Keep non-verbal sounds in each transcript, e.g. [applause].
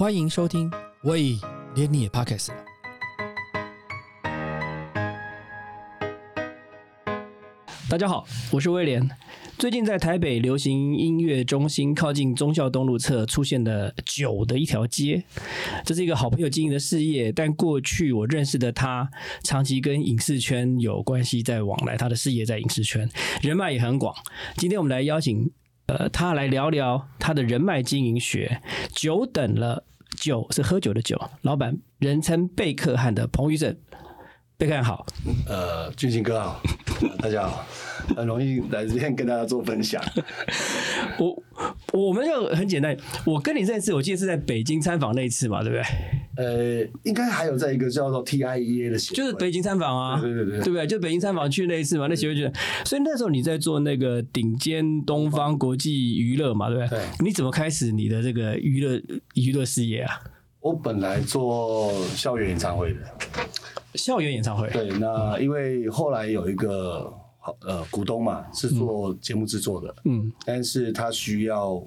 欢迎收听，喂，连你也 Podcast 了。大家好，我是威廉。最近在台北流行音乐中心靠近忠孝东路侧出现的酒的一条街，这是一个好朋友经营的事业。但过去我认识的他，长期跟影视圈有关系，在往来。他的事业在影视圈，人脉也很广。今天我们来邀请呃他来聊聊他的人脉经营学。久等了，酒是喝酒的酒。老板人称贝克汉的彭于正，贝克汉好。呃，俊兴哥好，大家好，很容易来这边跟大家做分享。我我们就很简单，我跟你认识，我记得是在北京参访那一次嘛，对不对？呃，应该还有在一个叫做 TIEA 的协会，就是北京参访啊，对对对对对不对？就北京参访去那一次嘛，那协会就，所以那时候你在做那个顶尖东方国际娱乐嘛，对不对？对你怎么开始你的这个娱乐娱乐事业啊？我本来做校园演唱会的，校园演唱会，对，那因为后来有一个呃股东嘛是做节目制作的，嗯。但是他需要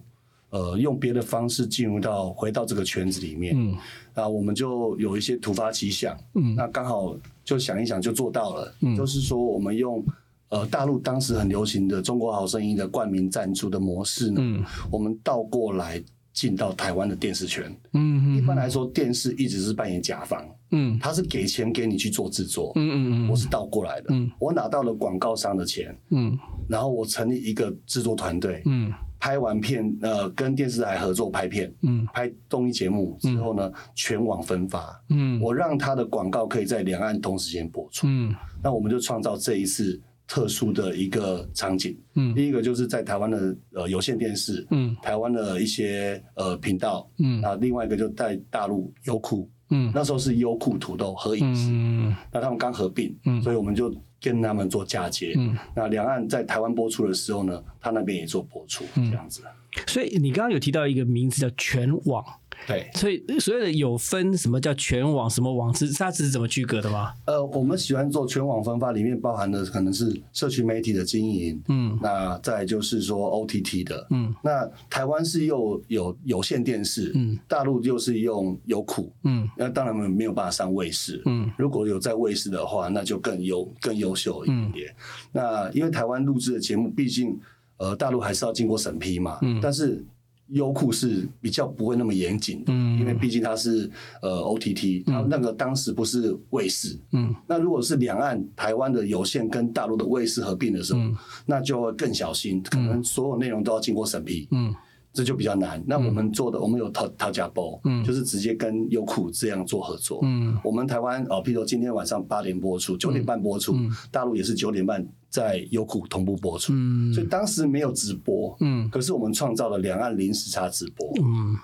呃用别的方式进入到回到这个圈子里面，嗯。那我们就有一些突发奇想，嗯。那刚好就想一想就做到了，嗯。就是说我们用呃大陆当时很流行的《中国好声音》的冠名赞助的模式呢，嗯。我们倒过来进到台湾的电视圈。嗯。一般来说，电视一直是扮演甲方，嗯。他是给钱给你去做制作，嗯嗯嗯。我是倒过来的，嗯。我拿到了广告商的钱，嗯。然后我成立一个制作团队，嗯。拍完片，呃，跟电视台合作拍片，嗯。拍综艺节目之后呢，全网分发。嗯。我让他的广告可以在两岸同时间播出，嗯。那我们就创造这一次特殊的一个场景。嗯。第一个就是在台湾的呃有线电视，嗯。台湾的一些呃频道，嗯。那另外一个就在大陆优酷，嗯。那时候是优酷土豆合影视，嗯。那他们刚合并，嗯。所以我们就跟他们做嫁接。嗯，那两岸在台湾播出的时候呢，他那边也做播出，嗯。这样子。所以你刚刚有提到一个名字叫全网，对，所以所有的有分什么叫全网，什么网是它是怎么区隔的吗？呃，我们喜欢做全网分发，里面包含的可能是社区媒体的经营，嗯。那再就是说 OTT 的，嗯。那台湾是又有有线电视，嗯。大陆又是用优酷，嗯。那当然没有办法上卫视，嗯。如果有在卫视的话，那就更优更优秀一点。那因为台湾录制的节目，毕竟呃大陆还是要经过审批嘛，嗯。但是优酷是比较不会那么严谨的，嗯。因为毕竟它是呃 OTT，它那个当时不是卫视。嗯。那如果是两岸台湾的有线跟大陆的卫视合并的时候，嗯。那就会更小心，可能所有内容都要经过审批。嗯这就比较难。那我们做的，我们有淘淘家包，嗯就是直接跟优酷这样做合作。嗯我们台湾哦，譬如说今天晚上八点播出，九点半播出，大陆也是九点半在优酷同步播出。嗯所以当时没有直播，嗯可是我们创造了两岸零时差直播，嗯，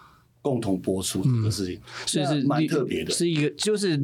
共同播出这个事情，所以是那蛮特别的。是一个就是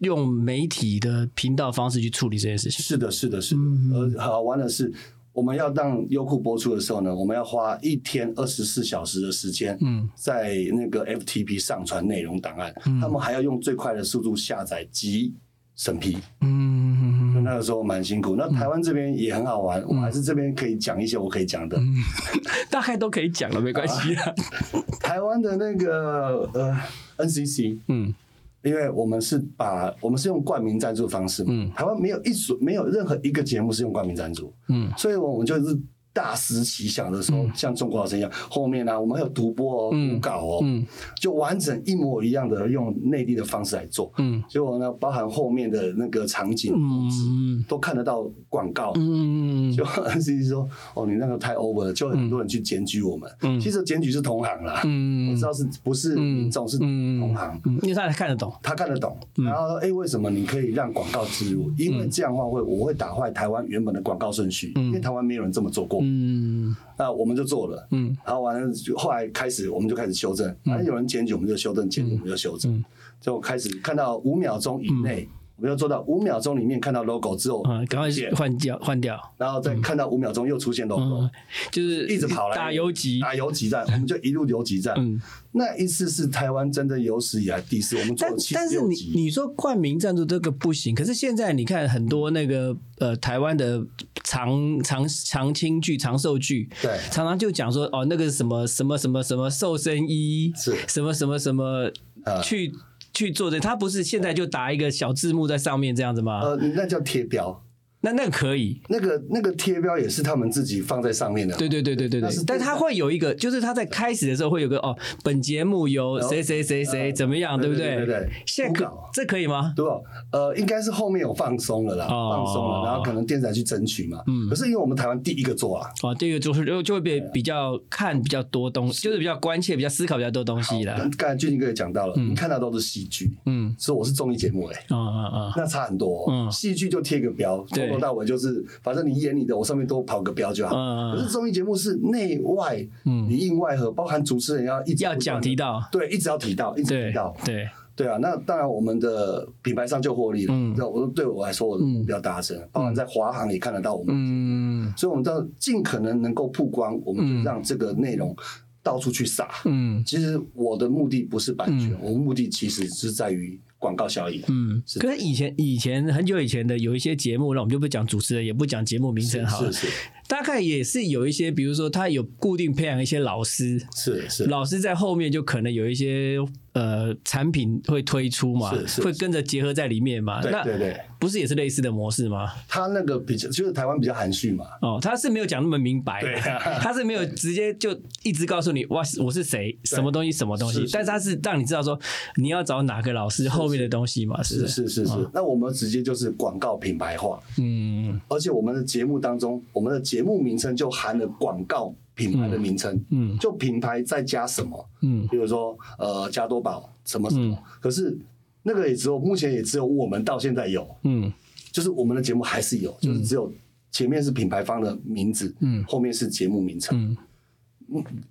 用媒体的频道方式去处理这件事情。是的，是的，是的。嗯而好玩的是，我们要让优酷播出的时候呢，我们要花一天二十四小时的时间，嗯在那个 FTP 上传内容档案，他们还要用最快的速度下载及审批。嗯那个时候蛮辛苦。那台湾这边也很好玩，我还是这边可以讲一些我可以讲的。[laughs] 大概都可以讲了，没关系啊。[laughs] 台湾的那个呃 NCC，嗯因为我们是把我们是用冠名赞助的方式嘛，嗯。台湾没有一所没有任何一个节目是用冠名赞助，嗯。所以我们就是大师奇想的时候，像中国好声音一样，后面呢、我们还有独播哦、嗯读稿哦，嗯就完整一模一样的用内地的方式来做。嗯结果呢，包含后面的那个场景嗯都看得到广告。嗯就 NCC 说：“哦，你那个太 over 了。”就很多人去检举我们。嗯其实检举是同行啦，嗯我知道是不是民众是同行，嗯，因为他看得懂。他看得懂。嗯然后说：“哎，为什么你可以让广告植入？因为这样的话会我会打坏台湾原本的广告顺序，因为台湾没有人这么做过。嗯。那我们就做了。嗯。然后完了，就后来开始我们就开始修正，反正有人检举我们就修正，检举我们就修正，就开始看到五秒钟以内，我们要做到五秒钟里面看到 logo 之后，嗯，赶快见换掉换掉，然后再看到五秒钟又出现 logo，、嗯，[laughs] 就是一直跑来打游击，打游击战，我们就一路游击战。嗯，[laughs] 那一次是台湾真的有史以来第四，我们做七但是你十六集。你说冠名赞助这个不行，可是现在你看很多那个呃台湾的长长长青剧、长寿剧，对常常就讲说哦那个什么什么什么什么瘦身衣，是什么什么什么呃去去做的，他不是现在就打一个小字幕在上面这样子吗？呃，那叫贴标，那那个可以。那个那个贴标也是他们自己放在上面的。对对对对对对但他会有一个，就是他在开始的时候会有个哦，本节目由谁谁谁谁呃怎么样，对不对？对对对对现在可这可以吗？对吧？呃，应该是后面有放松了啦，哦放松了，然后可能电视台去争取嘛。嗯。可是因为我们台湾第一个做啊，哦，第一个做是就就会被比较看比较多东西，就是比较关切、比较思考比较多东西了。刚才俊俊哥也讲到了，你看到都是戏剧，嗯，所以我是综艺节目哎。啊啊啊，那差很多、嗯哦，戏剧就贴个标，从头到尾就是，反正你演你的，我上面都跑个标就好。可是综艺节目是内外，嗯。里应外合，包含主持人要一直要讲提到，对，一直要提到，一直提到，对，对啊。那当然，我们的品牌上就获利了。嗯。那我对我来说，我的目标达成，包含在华航也看得到我们，嗯。所以我们要尽可能能够曝光，我们就让这个内容到处去撒。嗯其实我的目的不是版权，我目的其实是在于广告效益。嗯。是可是以前以前很久以前的有一些节目，那我们就不讲主持人，也不讲节目名称好了是，是大概也是有一些，比如说他有固定培养一些老师，是是，老师在后面就可能有一些呃产品会推出嘛是，是会跟着结合在里面嘛。那对对。对，不是也是类似的模式吗？他那个比较就是台湾比较含蓄嘛，哦，他是没有讲那么明白，对。[laughs] 啊他是没有直接就一直告诉你哇，我是谁，什么东西，什么东西但是他是让你知道说你要找哪个老师后面的东西嘛，是是？不是？是是。是。那我们直接就是广告品牌化，嗯。而且我们的节目当中，我们的节目名称就含了广告品牌的名称，嗯。就品牌再加什么，嗯。比如说呃加多宝什么什么，嗯。可是那个也只有目前也只有我们到现在有，嗯。就是我们的节目还是有，就是只有前面是品牌方的名字，嗯。后面是节目名称，嗯。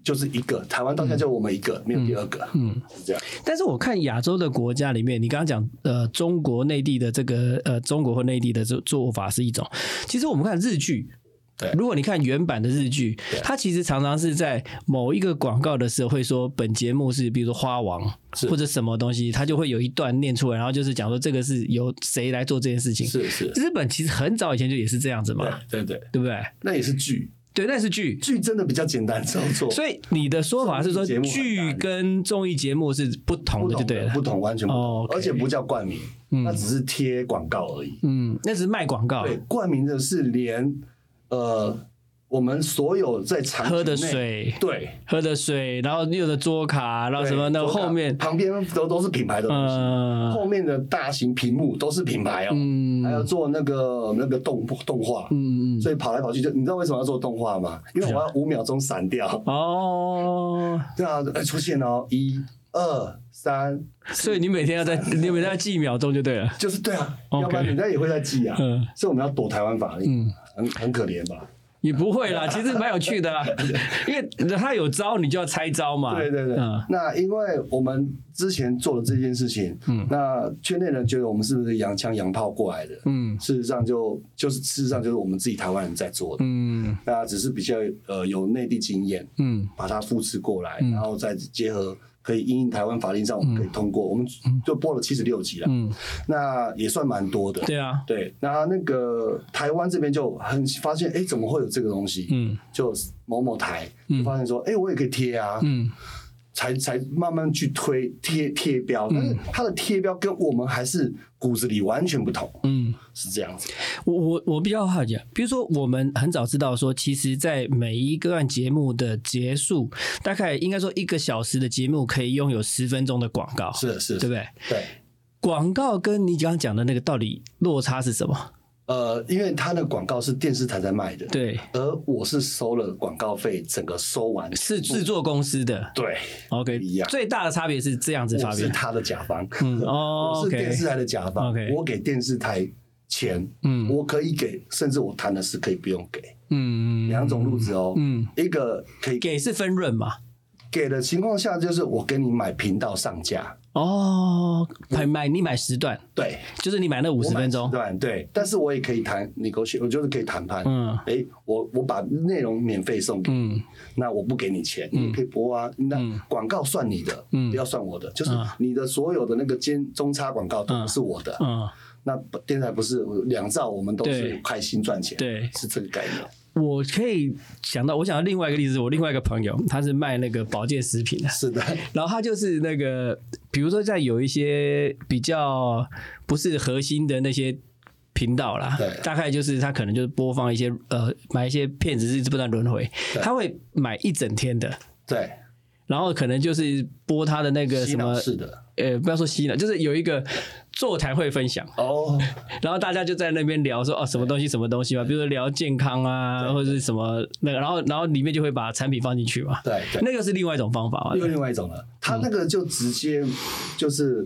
就是一个台湾到现在就我们一个，没有第二个，嗯。是这样。但是我看亚洲的国家里面，你刚刚讲呃中国内地的这个呃中国和内地的做做法是一种，其实我们看日剧。对如果你看原版的日剧，它其实常常是在某一个广告的时候会说本节目是比如说花王或者什么东西，它就会有一段念出来，然后就是讲说这个是由谁来做这件事情。是是，日本其实很早以前就也是这样子嘛，对对对，对不对？那也是剧，对，那是剧。剧真的比较简单操作，所以你的说法是说剧跟综艺节目是不同的，就对了。不同，完全不同，而且不叫冠名，嗯那只是贴广告而已。嗯，那只是卖广告。对，冠名的是连呃我们所有在场喝的，水，对，喝的水，然后有的桌卡，然后什么那对后面，旁边都都是品牌的东西，嗯。后面的大型屏幕都是品牌哦，嗯。还要做那个那个动动画，嗯嗯，所以跑来跑去就，你知道为什么要做动画吗？因为我要五秒钟闪掉。哦，对啊，哎出现哦，一二三，所以你每天要在，你每天要记秒钟就对了。就是对啊要不然人家也会在记啊。嗯。所以我们要躲台湾法令，嗯很很可怜吧？也不会啦，其实蛮有趣的啦，[laughs] 因为他有招，你就要拆招嘛。对对对。嗯那因为我们之前做了这件事情，嗯那圈内人觉得我们是不是洋枪洋炮过来的？嗯事实上就就是事实上就是我们自己台湾人在做的，嗯那只是比较呃有内地经验，嗯把它复制过来，嗯然后再结合可以因应台湾法令上我们可以通过，我们就播了七十六集了，嗯，那也算蛮多的。对啊，对，那那个台湾这边就很发现，哎，怎么会有这个东西？嗯。就某某台就发现说，哎，我也可以贴啊，嗯才才慢慢去推贴贴标，但是他的贴标跟我们还是骨子里完全不同，嗯。是这样子。我我我比较好奇，啊，比如说我们很早知道说，其实，在每一个段节目的结束，大概应该说一个小时的节目可以拥有十分钟的广告，是是，对不对？对。广告跟你刚刚讲的那个到底落差是什么？呃，因为他的广告是电视台在卖的，对，而我是收了广告费，整个收完是制作公司的对，，OK，一样最大的差别是这样子差别，是他的甲方，嗯哦我是电视台的甲方 OK 我给电视台钱，嗯。我可以给，甚至我谈的是可以不用给，嗯，两种路子哦，嗯，一个可以给是分润嘛，给的情况下，就是我给你买频道上架，哦，买买你买时段，对，就是你买那五十分钟，对对，但是我也可以谈你勾选，我就是可以谈判。嗯哎，我我把内容免费送给你，嗯那我不给你钱，你可以播啊。那广告算你的，嗯不要算我的，就是嗯你的所有的那个间中差广告都不是我的。嗯。那电台不是两兆，我们都是开心赚钱，对是这个概念。我可以想到，我想到另外一个例子，我另外一个朋友，他是卖那个保健食品的，[laughs] 是的，然后他就是那个，比如说在有一些比较不是核心的那些频道啦对，大概就是他可能就是播放一些呃买一些片子是不断轮回，他会买一整天的，对，然后可能就是播他的那个什么是的。呃，不要说洗脑，就是有一个座谈会分享，哦，[laughs] 然后大家就在那边聊说哦什么东西什么东西嘛，比如说聊健康啊，或者是什么那个，然后然后里面就会把产品放进去嘛，对对。那个是另外一种方法嘛，又另外一种了，他那个就直接就是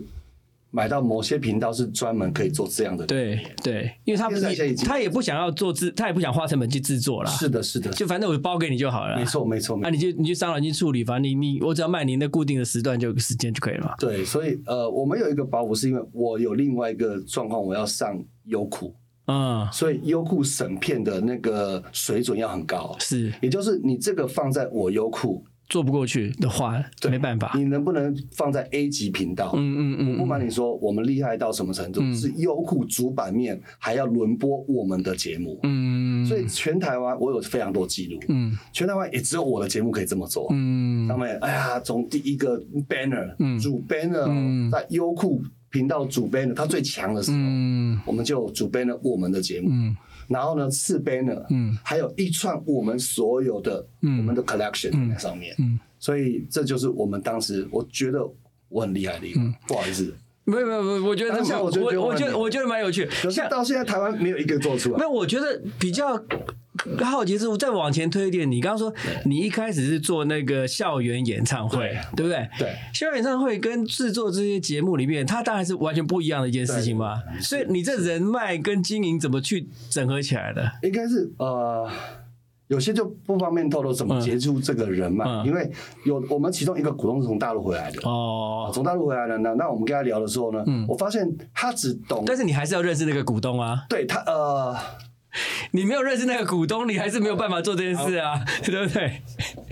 买到某些频道是专门可以做这样的。对对，因为他不现在现在已经他也不想要做制，他也不想花成本去制作啦，是的，是的，就反正我包给你就好了，没。错，没错，那啊，你就你去商人去处理，反正你你我只要卖您的固定的时段就有时间就可以了嘛。对，所以呃，我们有一个包袱，是因为我有另外一个状况，我要上优酷，嗯，所以优酷审片的那个水准要很高。是也就是你这个放在我优酷，做不过去的话，对没办法。你能不能放在 A 级频道？嗯嗯嗯，我不瞒你说，我们厉害到什么程度？是优酷主版面还要轮播我们的节目，嗯，所以全台湾我有非常多记录，嗯。全台湾也只有我的节目可以这么做。嗯。上面哎呀，从第一个 banner，、嗯。主 banner、嗯。在优酷频道主 banner，它最强的时候，嗯。我们就主 banner 我们的节目，嗯然后呢四 banner，嗯。还有一串我们所有的、嗯。我们的 collection 在上面，嗯，所以这就是我们当时我觉得我很厉害的一个，不好意思，没有没有没有，我觉得当下我觉得我我觉得我觉得蛮有趣。可是像到现在台湾没有一个做出来。那。我觉得比较好奇是，再往前推一点，你刚刚说你一开始是做那个校园演唱会，对不对？对校园演唱会跟制作这些节目里面，它当然是完全不一样的一件事情嘛。所以你这人脉跟经营怎么去整合起来的？应该是呃，有些就不方便透露怎么接触这个人脉，嗯因为有我们其中一个股东是从大陆回来的。哦，从大陆回来的呢，那我们跟他聊的时候呢，嗯我发现他只懂，但是你还是要认识那个股东啊。对他呃，[laughs] 你没有认识那个股东，你还是没有办法做这件事啊，[laughs] 对不对？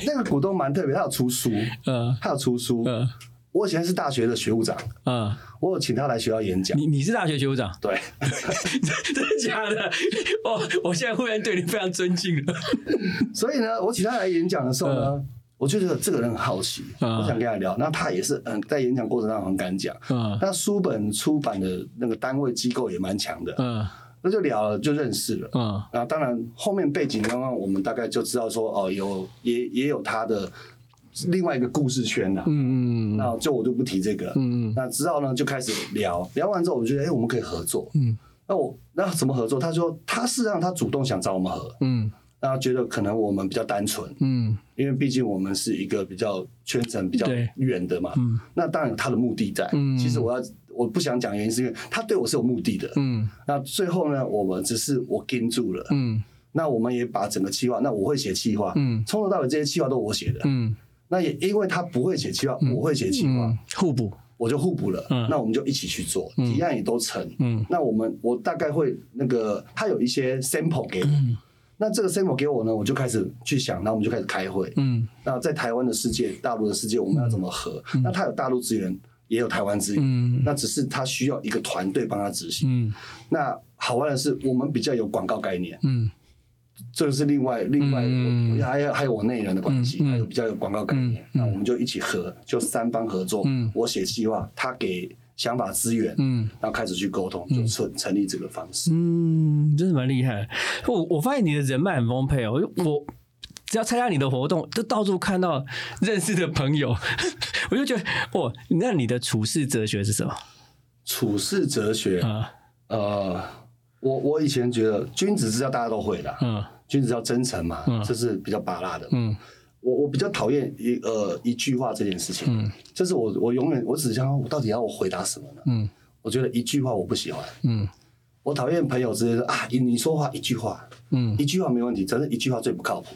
那个股东蛮特别，他有出书，嗯他有出书。嗯我以前是大学的学务长，嗯，我有请他来学校演讲。你你是大学学务长，对，[laughs] 真的假的？哦，我现在忽然对你非常尊敬了。所以呢，我请他来演讲的时候呢，我就觉得这个人很好奇，嗯我想跟他聊。那他也是嗯，在演讲过程中很敢讲。嗯那书本出版的那个单位机构也蛮强的，嗯那就聊了，就认识了。嗯然后当然后面背景刚刚我们大概就知道说哦，有也也有他的另外一个故事圈呐、嗯嗯那就我就不提这个了。嗯那之后呢，就开始聊，聊完之后，我觉得哎、我们可以合作。嗯那我那怎么合作？他说他是让他主动想找我们合，嗯那觉得可能我们比较单纯，嗯因为毕竟我们是一个比较圈层比较远的嘛。嗯那当然有他的目的在。嗯其实我要我不想讲原因是因为他对我是有目的的。嗯那最后呢，我们只是我跟住了。嗯那我们也把整个计划，那我会写计划，嗯从头到尾这些计划都我写的。嗯那也因为他不会写计划，我会写计划，嗯，互补。我就互补了。嗯那我们就一起去做，提案也都成。嗯那我们我大概会那个，他有一些 sample 给我，嗯那这个 sample 给我呢，我就开始去想，那我们就开始开会。嗯那在台湾的世界、大陆的世界，我们要怎么合？那他有大陆资源，也有台湾资源，嗯。那只是他需要一个团队帮他执行。嗯。那好玩的是，我们比较有广告概念，嗯。这个是另外另外，还有还有我内人的关系，还有比较有广告概念，那我们就一起合，就三方合作，嗯。我写计划，他给想法资源，嗯。然后开始去沟通，就成成立这个方式。嗯，真的蛮厉害。我我发现你的人脉很丰沛哦，我我只要参加你的活动，就到处看到认识的朋友，[laughs] 我就觉得哦，那你的处世哲学是什么？处世哲学，啊？呃，我我以前觉得君子之道大家都会的，嗯。君子要真诚嘛嗯，这是比较拔辣的。嗯。我我比较讨厌一呃一句话这件事情，嗯。这是我我永远我只想我到底要我回答什么呢？嗯。我觉得一句话我不喜欢，嗯我讨厌朋友直接说啊，你你说话一句话，嗯，一句话没问题，真是一句话最不靠谱。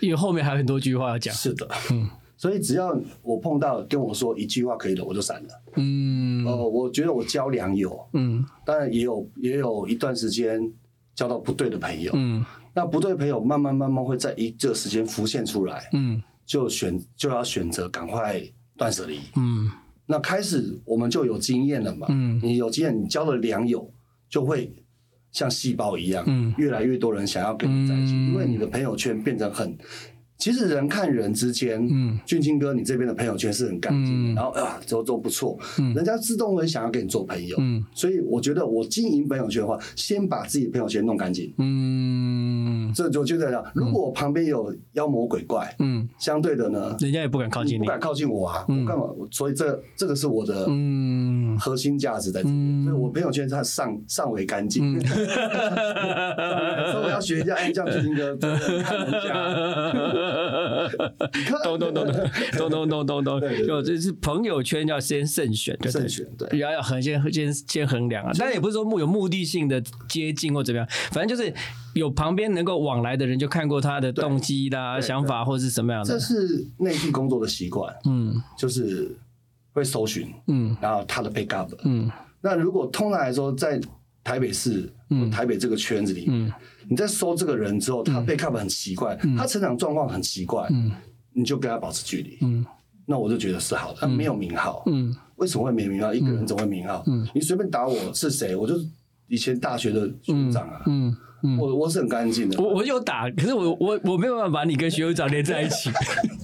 因为后面还有很多句话要讲。是的，嗯所以只要我碰到跟我说一句话可以的，我就闪了。嗯哦，我觉得我交良友，嗯当然也有也有一段时间交到不对的朋友。嗯那不对朋友慢慢慢慢会在一这个时间浮现出来，嗯就选就要选择赶快断舍离。嗯那开始我们就有经验了嘛，嗯你有经验，你交了良友，就会像细胞一样，嗯越来越多人想要跟你在一起，嗯因为你的朋友圈变成很。其实人看人之间，嗯俊清哥，你这边的朋友圈是很干净的，嗯然后啊，都都不错，嗯人家自动会想要跟你做朋友。嗯所以我觉得我经营朋友圈的话，先把自己的朋友圈弄干净。嗯这就就这样。如果我旁边有妖魔鬼怪，嗯，相对的呢，人家也不敢靠近你。不敢靠近我啊，嗯我干嘛？所以这这个是我的嗯核心价值在这里，嗯所以我朋友圈它上上为干净。[laughs] 所以我要学一下，哎，这样俊清哥真的看人家，懂懂懂懂懂懂懂懂懂对对，对就这是朋友圈要先慎选，对慎选对。要要很先先先衡量啊，但也不是说目有目的性的接近或怎么样，反正就是有旁边能够往来的人，就看过他的动机啦、想法或者是什么样的这。是内地工作的习惯，嗯就是会搜寻，嗯然后他的 backup。嗯那如果通常来说，在台北市、嗯。台北这个圈子里面，嗯。你在搜这个人之后，他 backup 很奇怪，他成长状况很奇怪，嗯。你就跟他保持距离。嗯。那我就觉得是好的，他没有名号，嗯。为什么会没名号？一个人怎么会名号？你随便打我是谁，我就是以前大学的学长啊，嗯。嗯，我我是很干净的，我我有打，可是我我我没有办法把你跟学务长连在一起，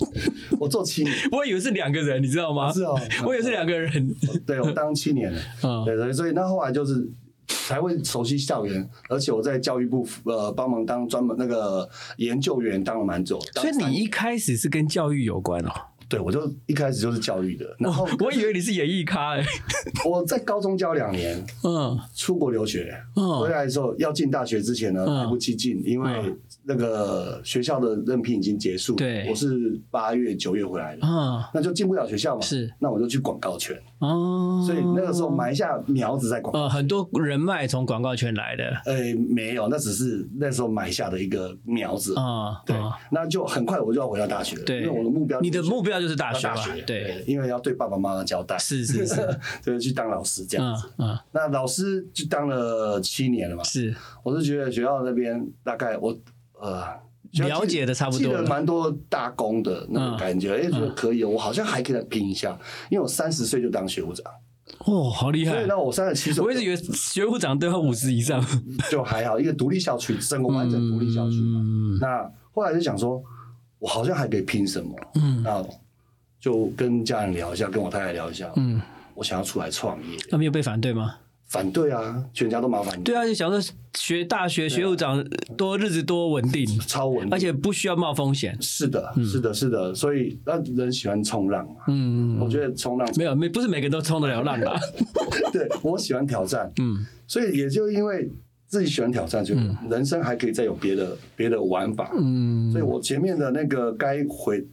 [laughs] 我做七年，我以为是两个人，你知道吗？是哦，我以为是两个人。对我当七年了，嗯。对对，所以那后来就是才会熟悉校园，而且我在教育部呃帮忙当专门那个研究员当了蛮久，所以你一开始是跟教育有关哦。对我就一开始就是教育的，然后我以为你是演艺咖哎。[laughs] 我在高中教两年，嗯。出国留学，嗯。回来的时候要进大学之前呢，不及进，因为嗯那个学校的任聘已经结束。对我是八月九月回来的，啊那就进不了学校嘛。是，那我就去广告圈，哦，所以那个时候埋下苗子在广告。呃很多人脉从广告圈来的呃，没有，那只是那时候埋下的一个苗子。啊。对啊，那就很快我就要回到大学了，对因为我的目标，你的目标就是大学嘛要大学，？对，，因为要对爸爸妈妈交代，是是是，就是 [laughs] 去当老师这样嗯子。嗯那老师就当了七年了嘛，是我是觉得学校那边大概我呃了解的差不多了记得蛮多大功的那种感觉，哎、觉得可以，我好像还可以再拼一下，因为我三十岁就当学务长，哦，好厉害所以！呢，我三十七岁我一直以为学务长都要五十以上。就还好，一个独立校区，整个完整独立校区嘛。嗯那后来就想说，我好像还可以拼什么，嗯那就跟家人聊一下，跟我太太聊一下，嗯，我想要出来创业，那没有被反对吗？反对啊，全家都麻烦你，对啊，就想说学大学学务长多日子多稳定，超稳定，而且不需要冒风险。是的，是的，是的，所以那人喜欢冲浪嘛，嗯，我觉得冲浪没有没不是每个人都冲得了浪吧。[laughs] 对我喜欢挑战，嗯。所以也就因为自己喜欢挑战，就人生还可以再有别的别的玩法。嗯。所以我前面的那个该回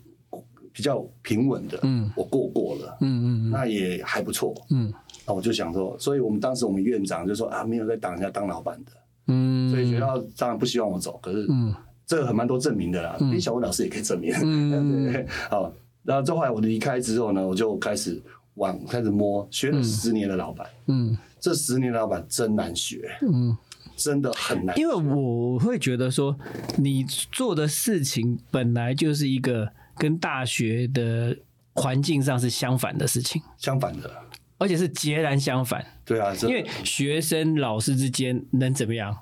比较平稳的，嗯。我过过了，嗯嗯那也还不错。嗯。那我就想说，所以我们当时我们院长就说啊，没有在当下当老板的，嗯，所以学校当然不希望我走，可是嗯。这个很蛮多证明的啦，李小文老师也可以证明。嗯。[laughs] 对，好，然后这后来我离开之后呢，我就开始往开始摸，学了十年的老板，嗯。这十年的老板真难学，嗯，真的很难。因为我会觉得说，你做的事情本来就是一个跟大学的环境上是相反的事情，相反的，而且是截然相反。对啊，因为学生老师之间能怎么样？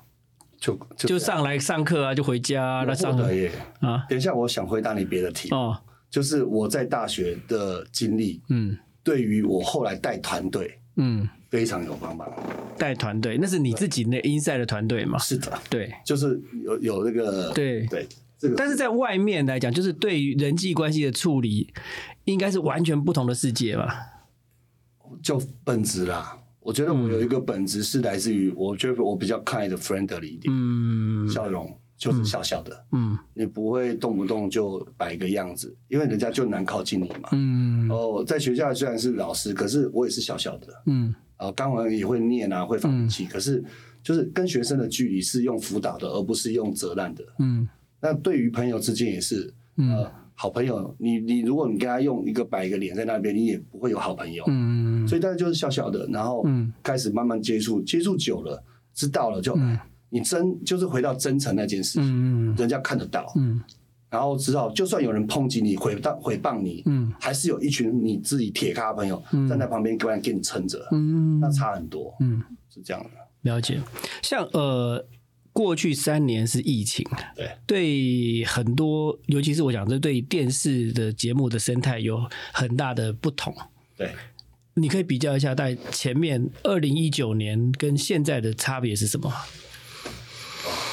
就就就上来上课啊，就回家啊，那上获得耶。啊等一下，我想回答你别的题，哦，就是我在大学的经历，嗯对于我后来带团队嗯，非常有帮忙。带团队那是你自己那 inside 的团队嘛？是的，对就是有有那个对。对这个，但是在外面来讲，就是对于人际关系的处理，应该是完全不同的世界吧？就本质啦。我觉得我有一个本质是来自于，我觉得我比较 kind friendly 一点，嗯。笑容就是笑笑的，嗯。你不会动不动就摆个样子，因为人家就难靠近你嘛。嗯。哦，在学校虽然是老师，可是我也是笑笑的，嗯。啊，刚完也会念啊，会发脾气，可是就是跟学生的距离是用辅导的，而不是用责难的。嗯那对于朋友之间也是，呃，好朋友，你你如果你跟他用一个摆一个脸在那边，你也不会有好朋友。嗯所以大家就是笑笑的，然后嗯。开始慢慢接触，接触久了，知道了就，你真就是回到真诚那件事情，嗯人家看得到，嗯。然后知道，就算有人抨击你、诽谤诽谤你，嗯还是有一群你自己铁咖的朋友站在旁边，给给你撑着，嗯。那差很多，嗯，是这样的。了解。像呃，过去三年是疫情，对，对很多，尤其是我讲这对电视的节目的生态有很大的不同。对，你可以比较一下，在前面二零一九年跟现在的差别是什么？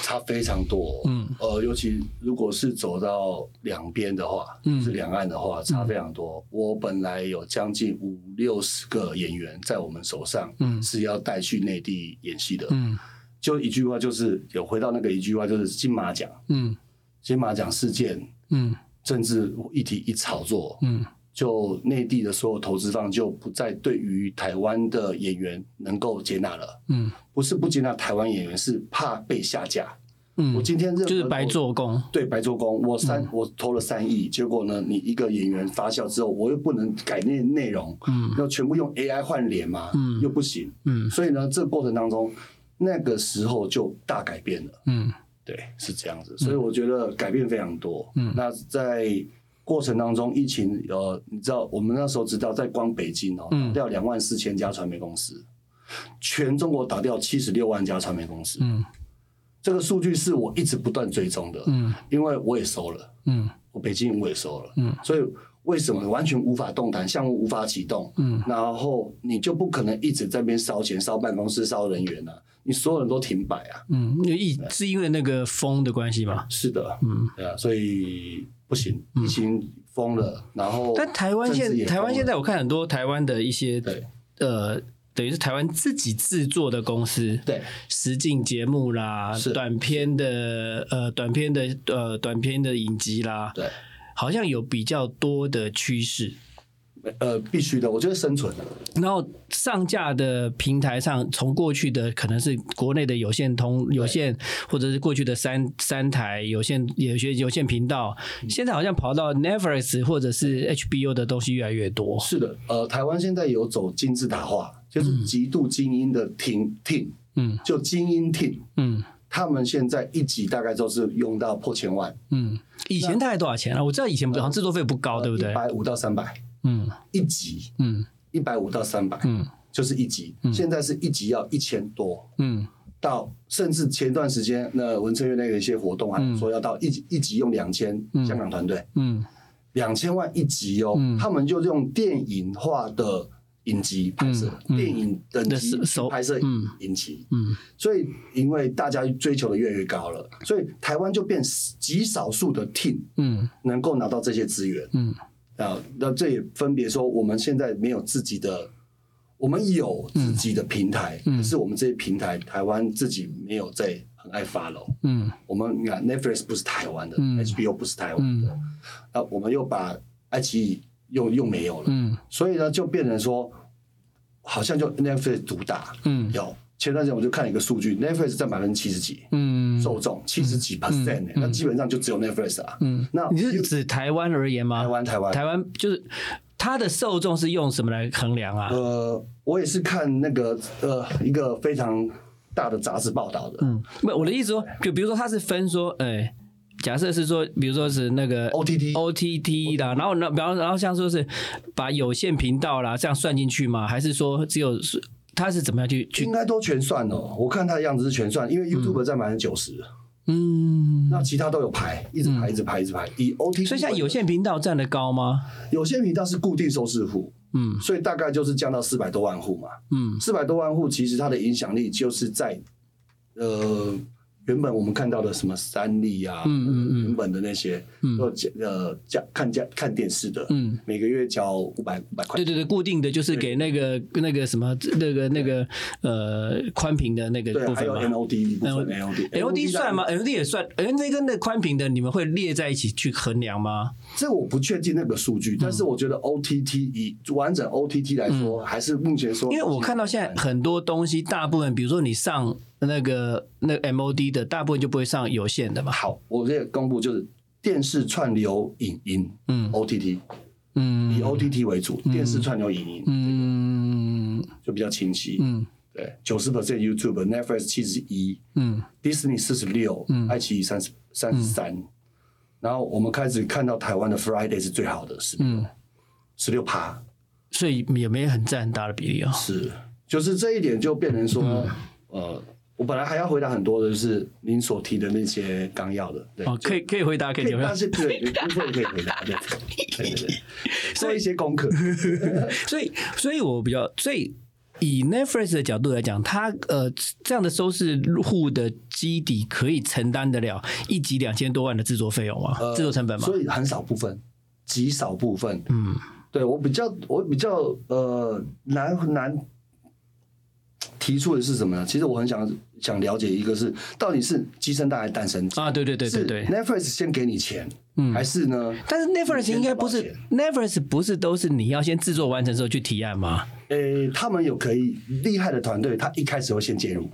差非常多。嗯，呃，尤其如果是走到两边的话，嗯是两岸的话，差非常多。我本来有将近五六十个演员在我们手上，嗯是要带去内地演戏的。嗯就一句话，就是有回到那个一句话，就是金马奖，嗯。金马奖事件，嗯。政治议题一炒作，嗯。就内地的所有投资方就不再对于台湾的演员能够接纳了。嗯。不是不接纳台湾演员，是怕被下架。嗯。我嗯，今天就是白做工。对白做工，我三、我投了三亿，结果呢，你一个演员发酵之后，我又不能改内内容，嗯。要全部用 AI 换脸嘛，嗯。又不行，嗯。所以呢，这个过程当中，那个时候就大改变了，嗯。对，是这样子，所以我觉得改变非常多。嗯。那在过程当中，疫情呃，你知道，我们那时候知道，在光北京哦，掉两万四千家传媒公司，全中国打掉七十六万家传媒公司，嗯。这个数据是我一直不断追踪的，嗯。因为我也收了。嗯。我北京我也收了，嗯，所以为什么完全无法动弹，项目无法启动，嗯。然后你就不可能一直在那边烧钱、烧办公室、烧人员啊，你所有人都停摆啊，嗯，因为疫是因为那个风的关系嘛。是的，嗯，对啊，所以不行，疫情封了，然后但台湾现台湾现在我看很多台湾的一些对。呃，等于是台湾自己制作的公司，对。实境节目啦是，短片的呃短片的呃短片的影集啦，对，好像有比较多的趋势。呃，必须的，我觉得生存。的，然后上架的平台上，从过去的可能是国内的有线通、有线，或者是过去的三三台有线有些有线频道，嗯。现在好像跑到 Netflix 或者是 HBO 的东西越来越多。是的，呃，台湾现在有走金字塔化，就是极度精英的 team team，嗯。就精英 team，嗯。他们现在一集大概都是用到破千万，嗯，以前大概多少钱啊？我知道以前好像制作费不高，对不对？一？百五到三百嗯。一集，嗯。一百五到三百，嗯。就是一集。现在是一集要一千多，嗯。到甚至前段时间那文策院那个一些活动，还有说要到一集一集用两千，香港团队。嗯。两千万一集哦，嗯。他们就用电影化的影集拍摄，电影等级拍摄嗯。影集。嗯。所以，因为大家追求的越来越高了，所以台湾就变极少数的 team 嗯。能够拿到这些资源。嗯啊，那这也分别说，我们现在没有自己的，我们有自己的平台，嗯可是我们这些平台台湾自己没有在很爱 follow。嗯我们你看 Netflix 不是台湾的、嗯 h b o 不是台湾的，那、我们又把爱奇艺又又没有了，嗯所以呢，就变成说，好像就 Netflix 独大。嗯有前段时间我就看了一个数据，Netflix 占百分之七十几。嗯受众七十几 percent，、欸那基本上就只有 Netflix 啊。嗯，那你是指台湾而言吗？台湾台湾台湾就是它的受众是用什么来衡量啊？呃，我也是看那个呃一个非常大的杂志报道的，嗯，不，我的意思说，就比如说它是分说，哎、假设是说，比如说是那个 OTT OTT 的，然后呢，比方然后像说是把有线频道啦这样算进去吗？还是说只有是它是怎么样去去应该都全算哦。我看他的样子是全算，因为 YouTube 占百分之九十，嗯？那其他都有排，一直排，一直排，一直排。以 OTT，所以像有线频道占的高吗？有线频道是固定收视户，嗯所以大概就是降到四百多万户嘛。嗯四百多万户，其实它的影响力就是在呃。原本我们看到的什么三立啊，嗯嗯嗯。原本的那些，嗯。呃家看家看电视的，嗯，每个月交五百五百块。对，对对，固定的就是给那个那个什么那个那个呃宽屏的那个对，还有部分嘛。NOD 一部分 NOD LD 算吗？NOD 也算，LD 跟那宽屏的，你们会列在一起去衡量吗？这我不确定那个数据，但是我觉得 OTT 以完整 OTT 来说，还是目前说，因为我看到现在很多东西，大部分比如说你上那个那个 MOD 的，大部分就不会上有线的嘛。好，我这个公布就是电视串流影音，嗯，OTT，嗯。以 OTT 为主，电视串流影音嗯。就比较清晰。嗯。对，九十 percent YouTube，Netflix 七十一嗯，Disney 四十六，嗯。爱奇艺三十三十三。然后我们开始看到台湾的 Friday 是最好的，十六十六趴，所以也没很占很大的比例啊。是，就是这一点就变成说，嗯。呃，我本来还要回答很多的就是您所提的那些纲要的，对，哦，可以可以回答，可以可以，有没有但？是对，部分可以回答，对，对对对，[laughs] 做一些功课，[laughs] 所以，所以我比较，所以以 Netflix 的角度来讲，它呃这样的收视户的基底可以承担得了一集两千多万的制作费用吗？制作成本吗？所以很少部分，极少部分，嗯对我比较，我比较呃难难提出的是什么呢？其实我很想想了解一个是，到底是鸡生蛋还是蛋生鸡？啊，对对对对是对。Netflix 先给你钱，嗯还是呢？但是 Netflix 应该不是 Netflix 不是都是你要先制作完成之后去提案吗？诶、他们有可以厉害的团队，他一开始会先介入，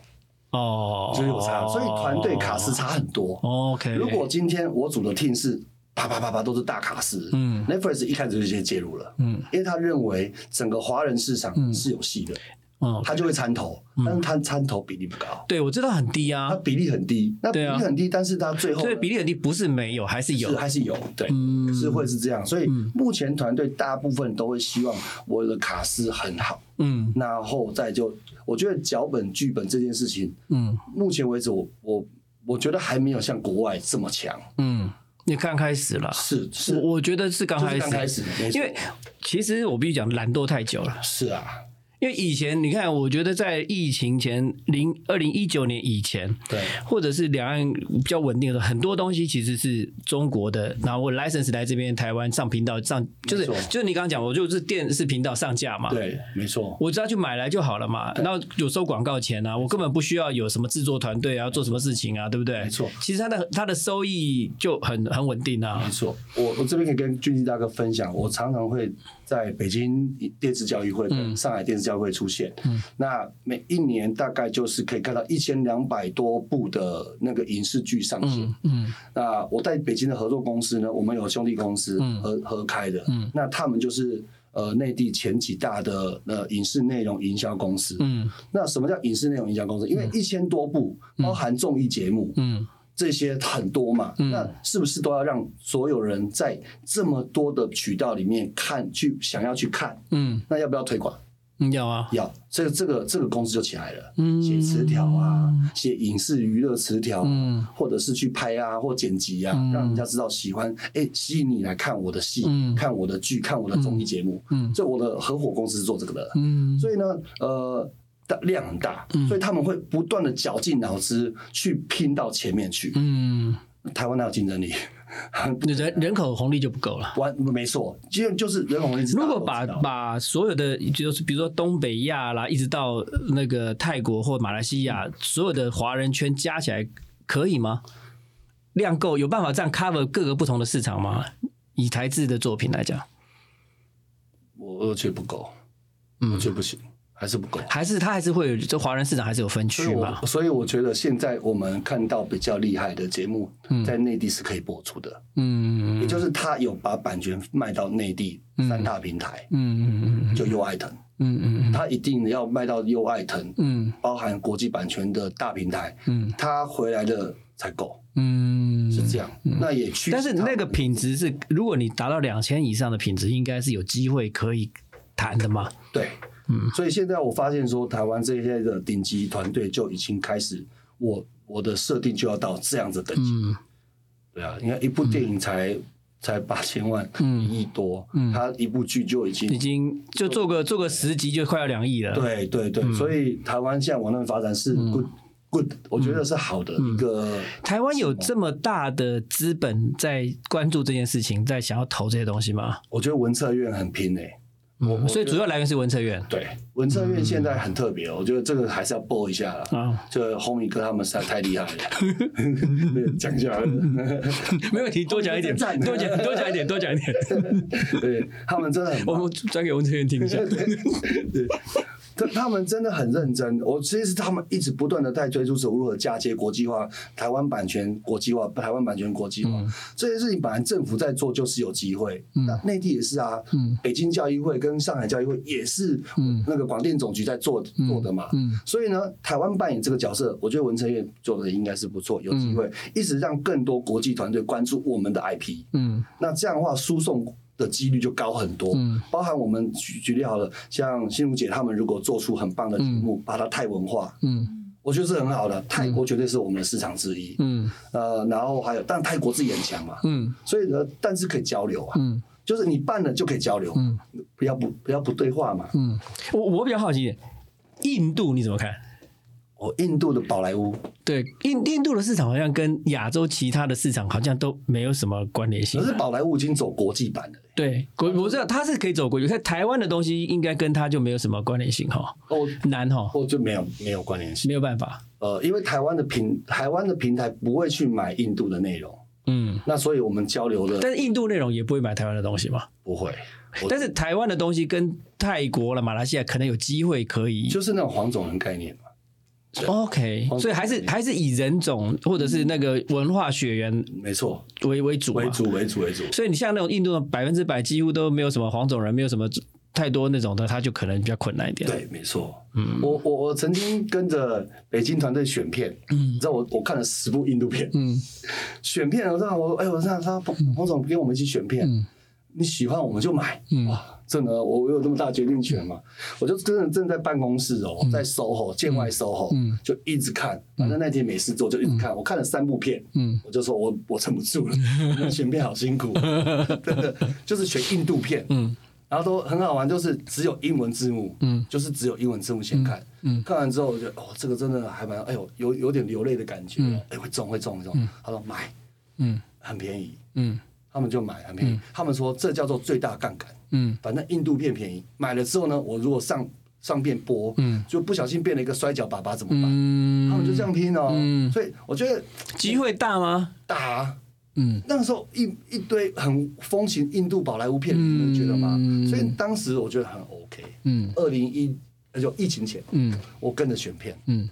哦，就是有差，所以团队卡斯差很多。OK，如果今天我组的 team 是啪啪啪啪都是大卡司，嗯，Netflix 一开始就先介入了，嗯因为他认为整个华人市场是有戏的，哦，他就会参投，但是他参投比例不高，对我知道很低他啊，比例很低，那比例很低，但是他最后所以比例很低，不是没有，还是有。是。还是有，对，嗯。是会是这样，所以目前团队大部分都会希望我的卡司很好，嗯。然后再就我觉得脚本剧本这件事情，嗯。目前为止我我我觉得还没有像国外这么强，嗯，你刚开始了，是是。我我觉得是刚就是开始，刚开始，因为其实我必须讲，懒惰太久了。是啊，因为以前你看，我觉得在疫情前零二零一九年以前，对或者是两岸比较稳定的时候，很多东西其实是中国的，然后我 license 来这边台湾上频道上，就是就是你刚刚讲，我就是电视频道上架嘛，对，没错，我只要去买来就好了嘛，然后有收广告钱啊，我根本不需要有什么制作团队啊，做什么事情啊，对不对？没错其实它的它的收益就很很稳定啊没。错。我我这边可以跟俊基大哥分享，我常常会在北京电视教育会跟上海电视教育会出现，那每一年大概就是可以看到一千两百多部的那个影视剧上线。嗯那我在北京的合作公司呢，我们有兄弟公司嗯。合合开的，嗯。那他们就是呃内地前几大的呃影视内容营销公司。嗯。那什么叫影视内容营销公司？因为一千多部，包含综艺节目，嗯这些很多嘛，嗯。那是不是都要让所有人在这么多的渠道里面看，去想要去看？嗯。那要不要推广？嗯，要啊，要，这个这个这个公司就起来了，嗯。写词条啊，写影视娱乐词条，嗯。或者是去拍啊或剪辑啊，嗯。让人家知道喜欢，哎，吸引你来看我的戏，嗯。看我的剧，看我的综艺节目。嗯。这我的合伙公司是做这个的，嗯。所以呢，呃。大量很大，所以他们会不断的绞尽脑汁去拼到前面去。嗯，台湾哪有竞争力？[laughs] 人人口红利就不够了。完没错，就就是人口红利如果把把所有的，就是比如说东北亚啦，一直到那个泰国或马来西亚，所有的华人圈加起来，可以吗？量够有办法这样 cover 各个不同的市场吗？以台制的作品来讲，我我觉得不够，嗯我觉得不行，还是不够。还是他还是会有这华人市场还是有分区嘛我？所以我觉得现在我们看到比较厉害的节目，在内地是可以播出的，嗯也就是他有把版权卖到内地三大平台，嗯嗯嗯就优爱腾，嗯嗯他一定要卖到优爱腾，嗯。包含国际版权的大平台，嗯。他回来的才够，嗯，是这样。那也去但是那个品质是，如果你达到两千以上的品质，应该是有机会可以谈的嘛？对，嗯所以现在我发现说，台湾这些的顶级团队就已经开始，我我的设定就要到这样子等级。嗯对啊，你看一部电影才、才八千万，嗯一亿多，嗯他一部剧就已经。已经就做个做个十集就快要两亿了。，对对对，所以台湾现在往那边发展是 good、good，我觉得是好的一个。台湾有这么大的资本在关注这件事情，在想要投这些东西吗？我觉得文策院很拼诶、我我所以主要来源是文策院对文策院现在很特别、哦，我觉得这个还是要播一下了。啊，就红米哥他们实在太厉害了，[laughs] 对讲一下。[laughs] 没问题，多讲一点，赞多讲多讲一点，多讲一点，[laughs] 对他们真的很我们转给文策院听一下。对，他他们真的很认真。我其实他们一直不断的在追逐着如何嫁接国际化、台湾版权国际化、台湾版权国际化、这些事情，本来政府在做就是有机会，那内地也是啊，嗯北京教育会跟上海教育会也是那个广电总局在做做的嘛。嗯所以呢，台湾扮演这个角色，我觉得文成院做的应该是不错，有机会一直让更多国际团队关注我们的 IP。嗯，那这样的话输送。的几率就高很多，嗯，包含我们举举例好了，像心如姐他们如果做出很棒的节目，把它泰文化，嗯，我觉得是很好的。泰国绝对是我们的市场之一，嗯，呃，然后还有，但泰国自己很强嘛，嗯，所以呢，但是可以交流啊，嗯，就是你办了就可以交流，嗯，不要不不要不对话嘛，嗯，我我比较好奇，印度你怎么看？哦，印度的宝莱坞，对印印度的市场好像跟亚洲其他的市场好像都没有什么关联性。可是宝莱坞已经走国际版了。对，国我知道它是可以走国际，在台湾的东西应该跟它就没有什么关联性哈。哦，难哈，哦就没有没有关联性，没有办法。呃，因为台湾的平台湾的平台不会去买印度的内容，嗯，那所以我们交流的，但是印度内容也不会买台湾的东西吗？不会，但是台湾的东西跟泰国了、马来西亚可能有机会可以，就是那种黄种人概念。OK，所以还是还是以人种或者是那个文化血缘，没错，为为主为主为主为主。所以你像那种印度的百分之百几乎都没有什么黄种人，没有什么太多那种的，他就可能比较困难一点。对，没错。嗯，我我我曾经跟着北京团队选片，嗯，你知道我我看了十部印度片，嗯，选片我让我哎我让他黄总跟我们一起选片，你喜欢我们就买，哇。真的，我我有这么大决定权嘛？我就真的正在办公室哦，在 SOHO 建外 SOHO，就一直看。反正那天没事做，就一直看。我看了三部片，我就说我我撑不住了，选片好辛苦，[laughs] 真的就是选印度片，然后都很好玩，就是只有英文字幕，就是只有英文字幕先看。看完之后，我觉得哦，这个真的还蛮哎呦，有有点流泪的感觉，哎会中会中会中。他说买，嗯，很便宜，嗯。他们就买很便宜，他们说这叫做最大杠杆。嗯，反正印度片便宜，买了之后呢，我如果上上片播，嗯，就不小心变了一个摔跤爸爸怎么办？嗯他们就这样拼哦。所以我觉得机会大吗？大。嗯，那个时候一一堆很风行印度宝莱坞片，你觉得吗？所以当时我觉得很 OK。嗯，二零一就疫情前，嗯，我跟着选片。嗯，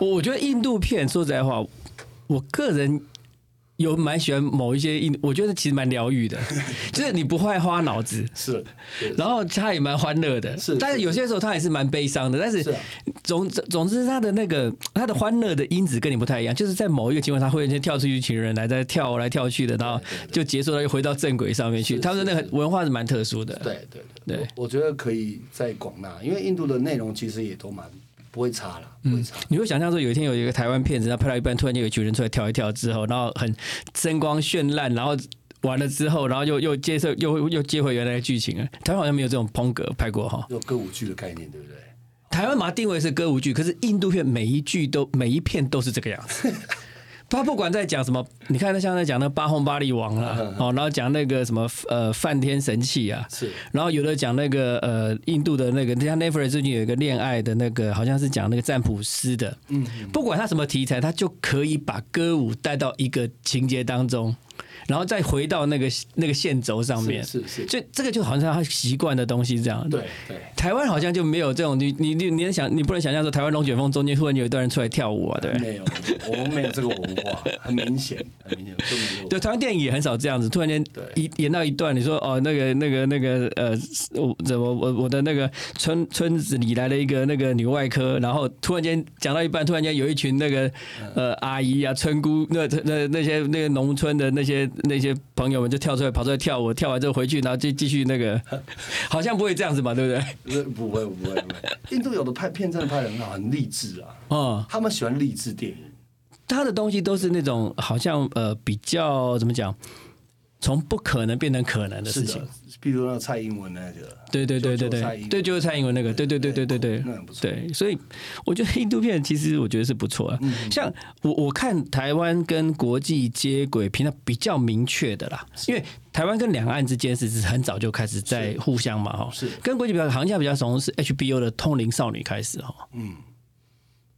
我我觉得印度片说实在话，我个人。有蛮喜欢某一些印，我觉得其实蛮疗愈的，[laughs] 就是你不会花脑子，是，然后他也蛮欢乐的，是，但是有些时候他也是蛮悲伤的，但是总总之他的那个他的欢乐的因子跟你不太一样，就是在某一个情况他会先跳出一群人来在跳来跳去的，然后就结束了又回到正轨上面去，他们那个文化是蛮特殊的，对对对，我觉得可以在广纳，因为印度的内容其实也都蛮。不会差了，不会差。你会想象说，有一天有一个台湾片子，他拍到一半，突然间有一群人出来跳一跳之后，然后很灯光绚烂，然后完了之后，然后又又接受又又接回原来的剧情啊。台湾好像没有这种风格拍过哈，有歌舞剧的概念，对不对？台湾把它定位是歌舞剧，可是印度片每一句都每一片都是这个样子。[laughs] 他不管在讲什么，你看他像在讲那八红八力王了，哦，然后讲那个什么呃梵天神器啊，是，然后有的讲那个呃印度的那个，像 Netflix 最近有一个恋爱的那个，好像是讲那个占卜师的，嗯，不管他什么题材，他就可以把歌舞带到一个情节当中。然后再回到那个那个线轴上面，是是，就这个就好像他习惯的东西这样。对对，台湾好像就没有这种，你你你你能想，你不能想象说台湾龙卷风中间突然有一段人出来跳舞啊，对没有，我们没有这个文化，很明显，很明显有。对，台湾电影也很少这样子，突然间一演到一段，你说哦，那个那个那个呃，我怎么我我的那个村村子里来了一个那个女外科，然后突然间讲到一半，突然间有一群那个呃阿姨啊村姑，那那那些那个农村的那些。那些朋友们就跳出来跑出来跳舞，跳完之后回去，然后就继续那个，[laughs] 好像不会这样子嘛，对不对？不会不会不会。印度有的拍片真的拍的很好，很励志啊。哦，他们喜欢励志电影，他的东西都是那种好像呃比较怎么讲？从不可能变成可能的事情，比如那蔡英文那个，对对对对对，对就是蔡英文那个，对对对对对对，那很不错。对，所以我觉得印度片其实我觉得是不错啊。像我我看台湾跟国际接轨，平常比较明确的啦，因为台湾跟两岸之间是是很早就开始在互相嘛哈，是。跟国际比较行家比较熟是 HBO 的《通灵少女》开始哈，嗯。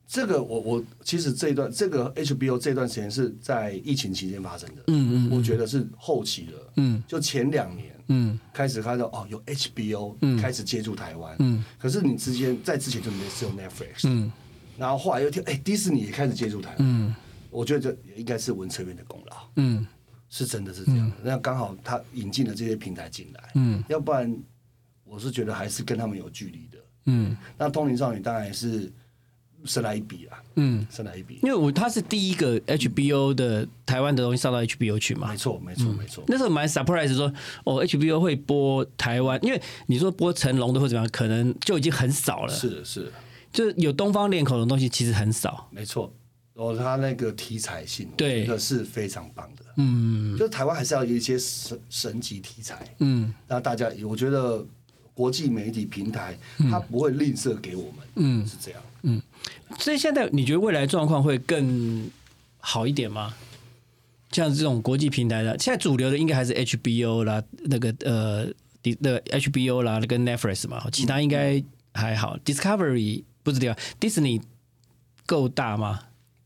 这个我我其实这段这个 HBO 这段时间是在疫情期间发生的，嗯嗯，我觉得是后期的，嗯，就前两年，嗯。开始看到哦有 HBO 嗯。开始接触台湾，嗯。可是你之前在之前就没只有 Netflix，嗯。然后后来又听哎迪士尼也开始接触台湾，嗯。我觉得这也应该是文策院的功劳，嗯。是真的是这样的。那刚好他引进了这些平台进来，嗯。要不然我是觉得还是跟他们有距离的。嗯。那通灵少女当然也是生来一笔啊，嗯，是来一笔，因为我他是第一个 HBO 的台湾的东西上到 HBO 去嘛没。错没错没错，那时候蛮 surprise 说，哦，HBO 会播台湾，因为你说播成龙的或怎么样，可能就已经很少了。是是就是有东方脸孔的东西其实很少。没错。哦，他那个题材性，对我觉得是非常棒的。嗯就台湾还是要有一些神神级题材，嗯那大家，我觉得国际媒体平台它不会吝啬给我们，嗯，是这样。所以现在你觉得未来状况会更好一点吗？像这种国际平台的，现在主流的应该还是 HBO 啦，那个呃，迪那个 HBO 啦，那个 Netflix 嘛，其他应该还好。Discovery 不是这样，Disney 够大吗？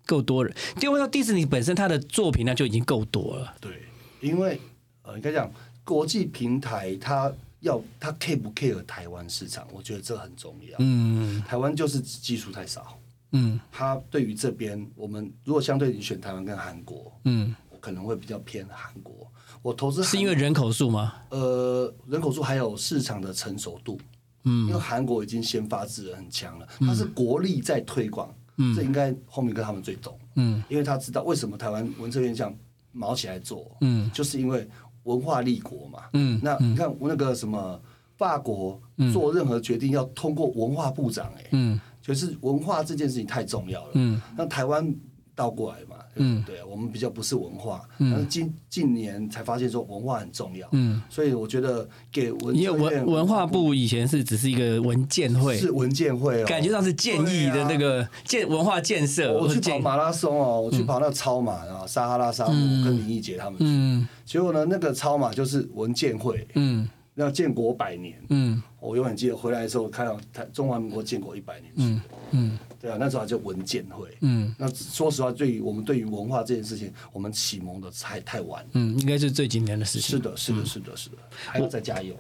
够多人？因为说 Disney 本身它的作品量就已经够多了。对，因为呃，应该讲国际平台它要它 care 不 care 台湾市场，我觉得这很重要。嗯台湾就是技术太少，嗯。他对于这边我们如果相对你选台湾跟韩国，嗯，我可能会比较偏韩国。我投资是因为人口数吗？呃人口数还有市场的成熟度，嗯。因为韩国已经先发制人很强了，它是国力在推广，这应该后面跟他们最懂，嗯。因为他知道为什么台湾文策院这样毛起来做，嗯。就是因为文化立国嘛。嗯那你看那个什么法国做任何决定要通过文化部长、哎、嗯就是文化这件事情太重要了。嗯。那台湾倒过来嘛，嗯。对啊，我们比较不是文化，但是近近年才发现说文化很重要，嗯，所以我觉得给文因为文文化部以前是只是一个文件会，是文件会哦，感觉上是建议的那个建文化建设。我去跑建马拉松哦，我去跑那个超马啊，撒哈拉沙漠，跟林奕杰他们去。嗯。结果呢，那个超马就是文件会，嗯那建国百年。嗯我永远记得回来的时候看到台中华民国建国一百年，嗯嗯对啊，那时候还叫文建会。嗯那说实话，对于我们对于文化这件事情，我们启蒙的太太晚。嗯，应该是最今年的事情。是的，是的，是的，是的，还要再加油。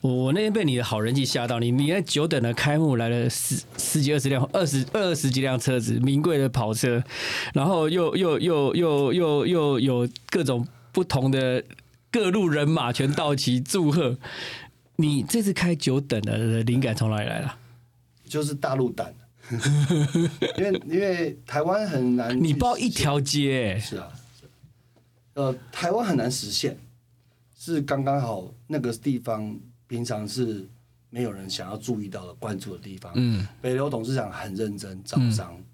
我我那天被你的好人气吓到，你你那久等的开幕来了十十几二十辆二十二十几辆车子，名贵的跑车，然后又又又又又又有各种不同的各路人马全到齐祝贺。你这次开久等的灵感从哪里来了？就是大陆胆，[laughs] 因为因为台湾很难你包一条街、欸，是啊，是呃，台湾很难实现，是刚刚好那个地方平常是没有人想要注意到的关注的地方。嗯北流董事长很认真招商，嗯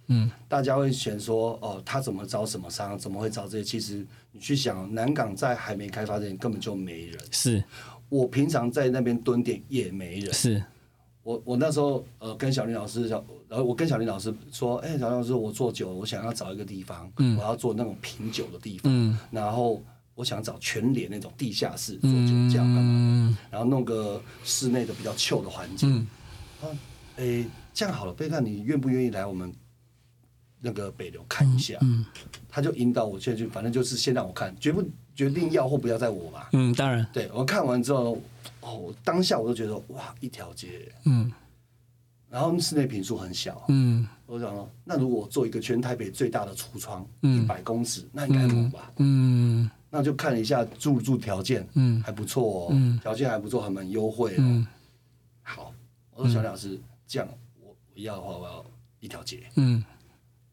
大家会选说哦，他怎么招什么商，怎么会招这些？其实你去想，南港在还没开发之前根本就没人，是。我平常在那边蹲点也没人。是，我我那时候呃跟小林老师小，然后我跟小林老师说，哎、小林老师，我做酒，我想要找一个地方，我要做那种品酒的地方，嗯。然后我想找全联那种地下室做酒窖干嘛，嗯。然后弄个室内的比较 chill 的环境。嗯。啊，哎、这样好了，贝克你愿不愿意来我们那个北流看一下？嗯他就引导我进去，反正就是先让我看，决不决定要或不要在我嘛。嗯，当然，对我看完之后，哦，当下我就觉得哇，一条街，嗯。然后室内平数很小，嗯。我想说，那如果我做一个全台北最大的橱窗，一嗯百公尺，那应该猛吧？嗯那就看了一下住住条件，嗯。还不错哦，嗯。条件还不错，还蛮优惠哦。嗯。好，我说小李老师，这样我我要的话，我要一条街。嗯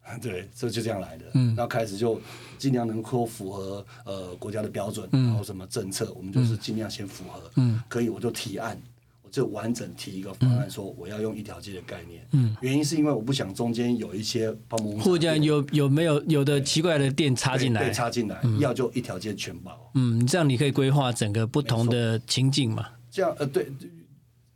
[laughs] 对，这就这样来的。嗯那开始就尽量能够符合呃国家的标准，嗯然后什么政策，我们就是尽量先符合。嗯可以我就提案，我就完整提一个方案，说我要用一条街的概念。嗯，原因是因为我不想中间有一些泡沫或者有有没有有的奇怪的店插进来对，插进来，要就一条街全包。嗯，这样你可以规划整个不同的情境嘛。这样呃对。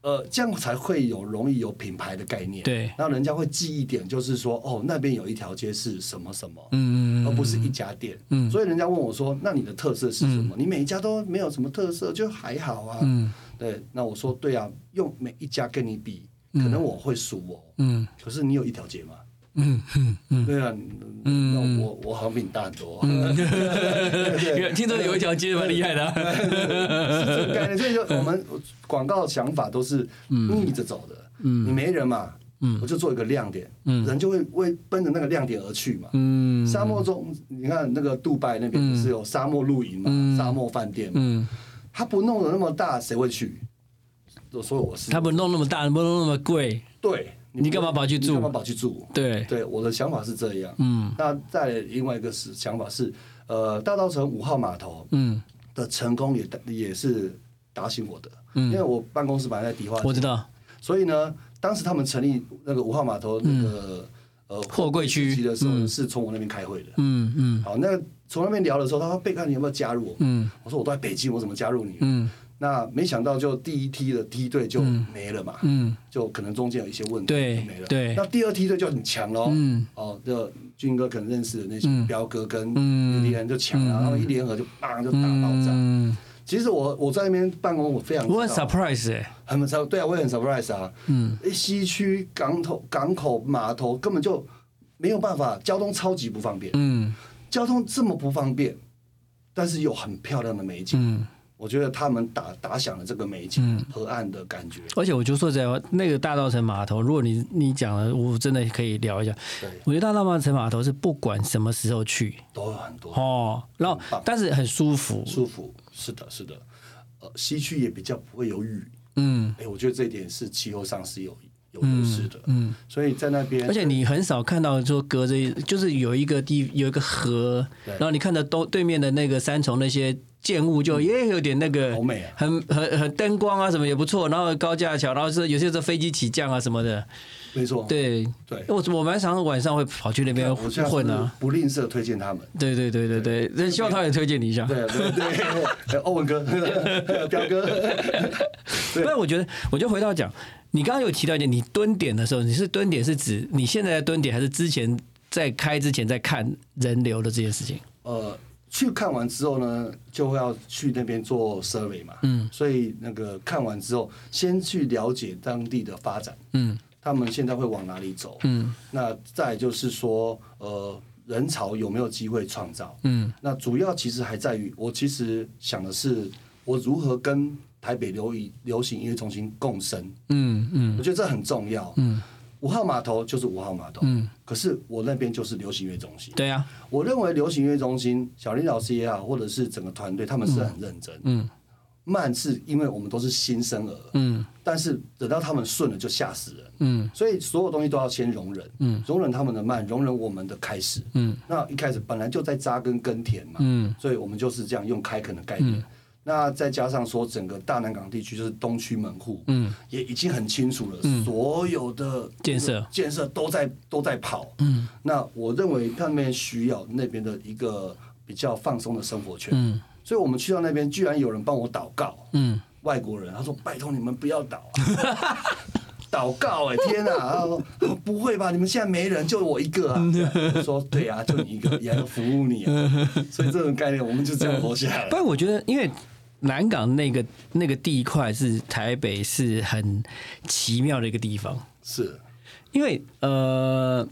呃，这样才会有容易有品牌的概念，对然后人家会记一点，就是说，哦，那边有一条街是什么什么，嗯而不是一家店。嗯所以人家问我说：“那你的特色是什么？”你每一家都没有什么特色，就还好啊。嗯对，那我说对啊，用每一家跟你比，可能我会输哦。嗯可是你有一条街嘛，嗯嗯嗯，对啊，嗯，那我我好像比你大很多。有 [laughs] [laughs] 听说有一条街蛮厉害的，是这个概念。所以就我们广告想法都是逆着走的。嗯，你没人嘛，嗯，我就做一个亮点，嗯，人就会为奔着那个亮点而去嘛。嗯，沙漠中，你看那个杜拜那边不是有沙漠露营嘛，沙漠饭店嘛，嗯，他不弄的那么大，谁会去？所以我是他不弄那么大，不弄那么贵，对。你干嘛跑去住？干嘛跑去住？对对，我的想法是这样。嗯，那再另外一个是想法是，呃，大稻城五号码头，嗯，的成功也也是打醒我的。嗯，因为我办公室本来在迪化，我知道。所以呢，当时他们成立那个五号码头那个呃货柜区的时候，是从我那边开会的。嗯嗯。好，那从那边聊的时候，他说：“贝克，你有没有加入？”嗯，我说：“我都在北京，我怎么加入你？”嗯。那没想到，就第一梯的梯队就没了嘛，嗯，就可能中间有一些问题，对，没了。对，那第二梯队就很强喽，嗯，哦，就军哥可能认识的那些彪哥跟李连就强了，然后一联合就砰就大爆炸。其实我我在那边办公，我非常我很 surprise 哎，很 surprise，对啊，我也很 surprise 啊，嗯，西区港口港口码头根本就没有办法，交通超级不方便，嗯，交通这么不方便，但是有很漂亮的美景，嗯。我觉得他们打打响了这个美景河岸的感觉，而且我就说在那个大稻城码头，如果你你讲了，我真的可以聊一下。对，我觉得大稻城码头是不管什么时候去都有很多。哦，然后但是很舒服，舒服是的，是的。呃，西区也比较不会有雨，嗯，哎，我觉得这一点是气候上是有有优势的，嗯，所以在那边，而且你很少看到说隔着就是有一个地有一个河，然后你看到东对面的那个山重那些。建物就也有点那个，好美啊，很很很灯光啊什么也不错，然后高架桥，然后是有些是飞机起降啊什么的，没错，对。对，我我蛮常晚上会跑去那边混啊，不吝啬推荐他们，对对对对对，那希望他也推荐你一下，对对对，[laughs] 欧文哥，[laughs] 彪哥，[laughs] 对，我觉得，我就回到讲，你刚刚有提到一点，你蹲点的时候，你是蹲点是指你现在在蹲点，还是之前在开之前在看人流的这件事情？呃。去看完之后呢，就会要去那边做 survey 嘛，嗯，所以那个看完之后，先去了解当地的发展，嗯，他们现在会往哪里走，嗯，那再就是说，呃，人潮有没有机会创造，嗯，那主要其实还在于，我其实想的是，我如何跟台北流流行音乐中心共生，嗯嗯，我觉得这很重要，嗯。五号码头就是五号码头，嗯，可是我那边就是流行乐中心，对呀。我认为流行音乐中心，小林老师也好，或者是整个团队，他们是很认真，嗯。慢是因为我们都是新生儿，嗯，但是等到他们顺了就吓死人，嗯。所以所有东西都要先容忍，嗯，容忍他们的慢，容忍我们的开始，嗯。那一开始本来就在扎根耕田嘛，嗯，所以我们就是这样用开垦的概念。那再加上说，整个大南港地区就是东区门户，嗯，也已经很清楚了，所有的建设。建设都在都在跑，嗯，那我认为他们需要那边的一个比较放松的生活圈，嗯，所以我们去到那边，居然有人帮我祷告，嗯，外国人，他说拜托你们不要祷，祷告，哎，天哪，他说不会吧，你们现在没人，就我一个啊，[laughs] 我说对啊，就你一个，也要服务你啊，所以这种概念，我们就这样活下来。不然我觉得，因为。南港那个那个地块是台北是很奇妙的一个地方，是。因为呃，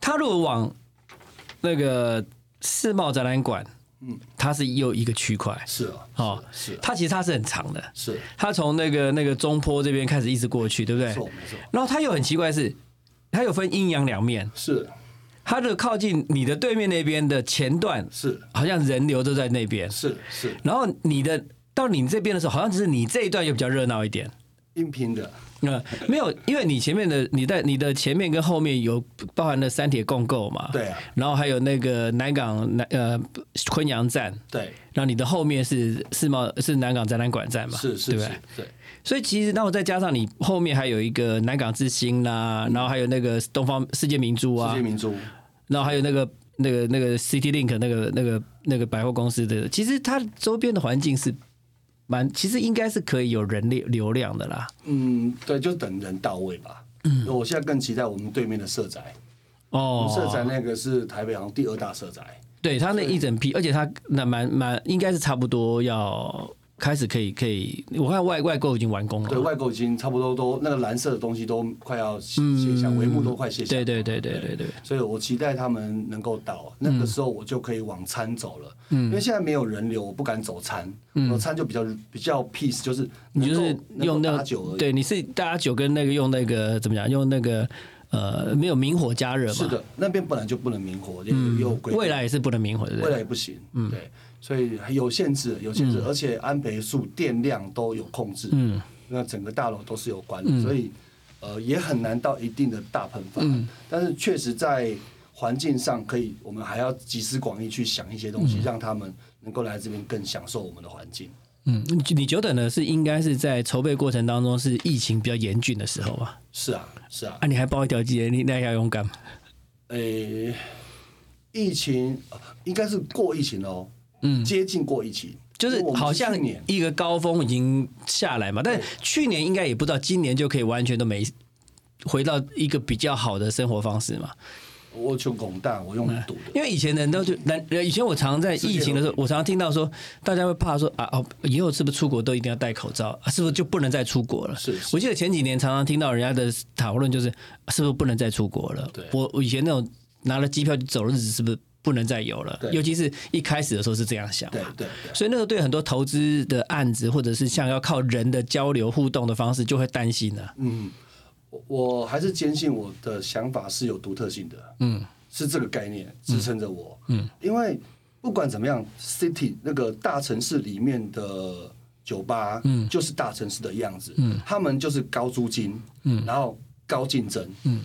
他如果往那个世贸展览馆，嗯，它是又一个区块，是啊，哦，是它其实它是很长的，是。它从那个那个中坡这边开始一直过去，对不对？没错没错。然后它又很奇怪是，它有分阴阳两面，是。它的靠近你的对面那边的前段是，好像人流都在那边，是是。然后你的到你这边的时候，好像只是你这一段又比较热闹一点，音频的。嗯，没有，因为你前面的你在你的前面跟后面有包含了三铁共构嘛，对啊。然后还有那个南港南呃昆阳站，对。然后你的后面是世贸是南港展览馆站嘛，是是，对对。所以其实，那我再加上你后面还有一个南港之星啦，然后还有那个东方世界明珠啊，世界明珠。然后还有那个那个那个 City Link 那个那个那个百货公司的，其实它周边的环境是蛮，其实应该是可以有人流流量的啦。嗯，对，就等人到位吧。嗯，我现在更期待我们对面的社宅。哦，社宅那个是台北好像第二大社宅。对它那一整批，而且它那蛮蛮应该是差不多要开始可以可以，我看外外购已经完工了。对外购已经差不多都那个蓝色的东西都快要卸下，帷幕都快卸下。对对对对对对。所以我期待他们能够到那个时候，我就可以往餐走了。嗯。因为现在没有人流，我不敢走餐。嗯。餐就比较比较 peace，就是你就是用那个酒，对，你是大家酒跟那个用那个怎么讲？用那个呃没有明火加热嘛？是的，那边本来就不能明火，有规。未来也是不能明火的。未来也不行。嗯。对。所以有限制，有限制，而且安培数电量都有控制，嗯，那整个大楼都是有关的，所以呃也很难到一定的大喷发，但是确实在环境上可以，我们还要集思广益去想一些东西，让他们能够来这边更享受我们的环境。嗯，你久等的是应该是在筹备过程当中是疫情比较严峻的时候吧？是啊，是啊，啊你还包一条街，你那要勇敢。诶，疫情应该是过疫情哦。嗯，接近过疫情，就是好像一个高峰已经下来嘛，但去年应该也不知道今年就可以完全都没回到一个比较好的生活方式嘛。我穷拱大，我用赌的，因为以前人都就那以前我常常在疫情的时候，我常常听到说大家会怕说啊哦，以后是不是出国都一定要戴口罩？是不是就不能再出国了？是，我记得前几年常常听到人家的讨论就是是不是不能再出国了？对，我我以前那种拿了机票就走的日子是不是？不能再有了，尤其是一开始的时候是这样想，对对，所以那个对很多投资的案子，或者是像要靠人的交流互动的方式，就会担心了。嗯，我我还是坚信我的想法是有独特性的，嗯，是这个概念支撑着我，嗯，因为不管怎么样，city 那个大城市里面的酒吧，嗯，就是大城市的样子，嗯，他们就是高租金，嗯，然后高竞争，嗯，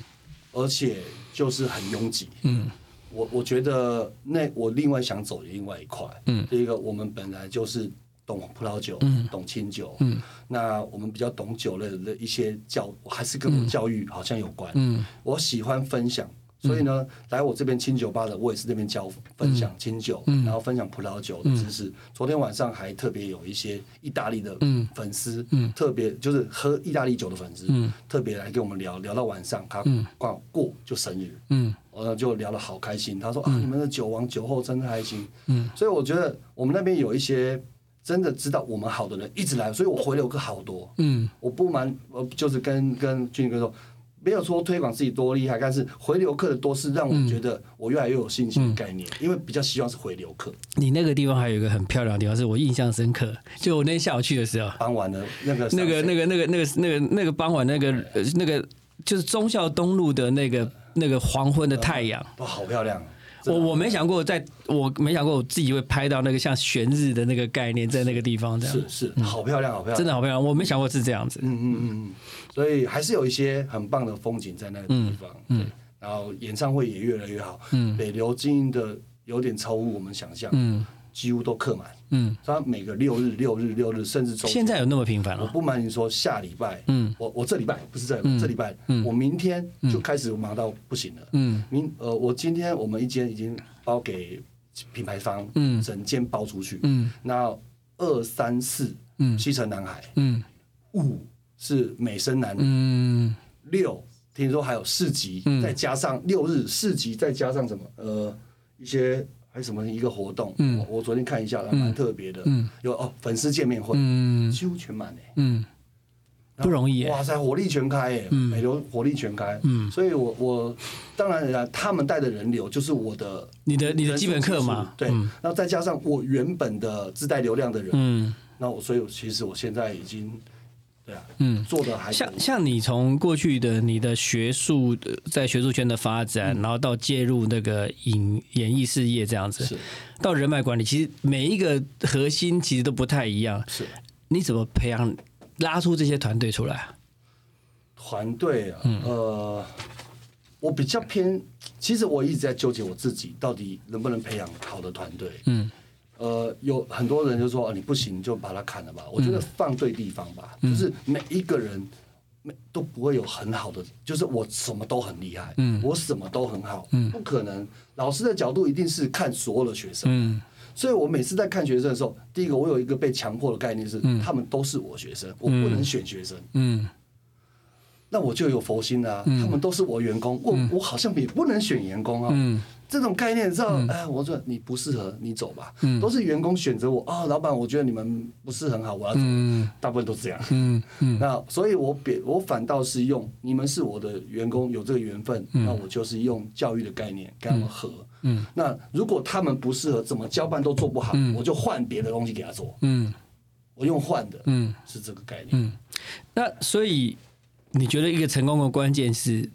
而且就是很拥挤，嗯。我我觉得那我另外想走另外一块，嗯，第一个我们本来就是懂葡萄酒，嗯，懂清酒，嗯，那我们比较懂酒类的一些教，还是跟我教育好像有关，嗯，我喜欢分享。所以呢，来我这边清酒吧的，我也是这边教分享清酒，然后分享葡萄酒的知识。昨天晚上还特别有一些意大利的粉丝，特别就是喝意大利酒的粉丝，特别来跟我们聊聊到晚上，他过过就生日，嗯，我就聊得好开心。他说啊，你们的酒王酒后真开心，嗯，所以我觉得我们那边有一些真的知道我们好的人一直来，所以我回流客好多，嗯，我不瞒，我就是跟跟俊哥说。没有说推广自己多厉害，但是回流客的多是让我觉得我越来越有信心的概念，因为比较希望是回流客。你那个地方还有一个很漂亮的地方，是我印象深刻。就我那天下午去的时候，傍晚的那个那个那个那个那个那个那个傍晚那个那个就是忠孝东路的那个那个黄昏的太阳，哇，好漂亮。我我没想过，在我没想过我自己会拍到那个像悬日的那个概念，在那个地方这样。是是好漂亮，好漂亮，真的好漂亮。我没想过是这样子，嗯嗯嗯。嗯，所以还是有一些很棒的风景在那个地方，嗯，然后演唱会也越来越好，嗯，北流经营的有点超乎我们想象，嗯。几乎都客满，嗯，他每个六日、六日、六日，甚至周现在有那么频繁了？我不瞒你说，下礼拜，嗯，我我这礼拜不是这这礼拜，嗯，我明天就开始忙到不行了，嗯，明呃，我今天我们一间已经包给品牌方，嗯，整间包出去，嗯，那二三四，嗯，西城南海，嗯，五是美声男，嗯，六听说还有四级，再加上六日四级，再加上什么？呃一些。还什么一个活动？嗯，我昨天看一下，蛮特别的。嗯，有哦，粉丝见面会，嗯，几乎全满诶。嗯，不容易。哇塞，火力全开诶，美流火力全开。嗯，所以我我当然他们带的人流就是我的，你的你的基本课嘛。对，然后再加上我原本的自带流量的人，嗯，那我所以其实我现在已经。对啊，嗯，做的还像像你从过去的你的学术在学术圈的发展，然后到介入那个影演艺事业这样子，是到人脉管理，其实每一个核心其实都不太一样。是，你怎么培养拉出这些团队出来？团队啊，呃，我比较偏，其实我一直在纠结我自己到底能不能培养好的团队。嗯。呃，有很多人就说，你不行就把它砍了吧。我觉得放对地方吧，就是每一个人每都不会有很好的，就是我什么都很厉害，嗯，我什么都很好，嗯，不可能。老师的角度一定是看所有的学生，嗯，所以我每次在看学生的时候，第一个我有一个被强迫的概念是，他们都是我学生，我不能选学生，嗯，那我就有佛心啦、他们都是我员工，我我好像也不能选员工啊。嗯这种概念，你知道？哎，我说你不适合，你走吧。都是员工选择我啊，老板，我觉得你们不是很好，我要走。嗯大部分都这样。嗯嗯那所以我别我反倒是用你们是我的员工，有这个缘分，那我就是用教育的概念跟他们合。嗯那如果他们不适合，怎么交办都做不好，我就换别的东西给他做。嗯我用换的，嗯。是这个概念。嗯，那所以你觉得一个成功的关键是，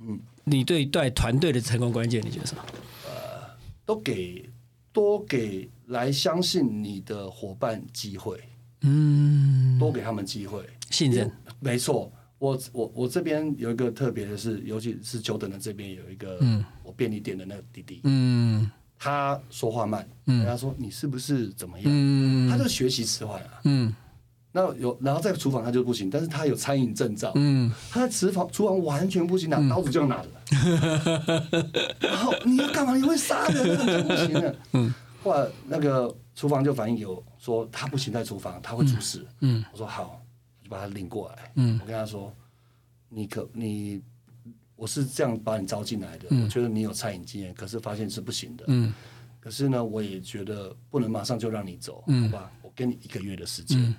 嗯，你对带团队的成功关键，你觉得什么？呃都给多给来相信你的伙伴机会，嗯，多给他们机会。信任，没错，我我我这边有一个特别的是，尤其是久等的这边有一个，我便利店的那个弟弟，嗯。他说话慢，人家说你是不是怎么样？嗯。他就学习迟缓啊。嗯那有，然后在厨房他就不行，但是他有餐饮证照，嗯他在厨房厨房完全不行，拿刀子就要拿着。[laughs] 然后你要干嘛？你会杀人，那就不行了。嗯，后来那个厨房就反映给我说，他不行在厨房，他会出事。嗯我说好，我就把他领过来。嗯我跟他说，你可你，我是这样把你招进来的，嗯我觉得你有餐饮经验，可是发现是不行的。嗯可是呢，我也觉得不能马上就让你走，嗯好吧？我给你一个月的时间，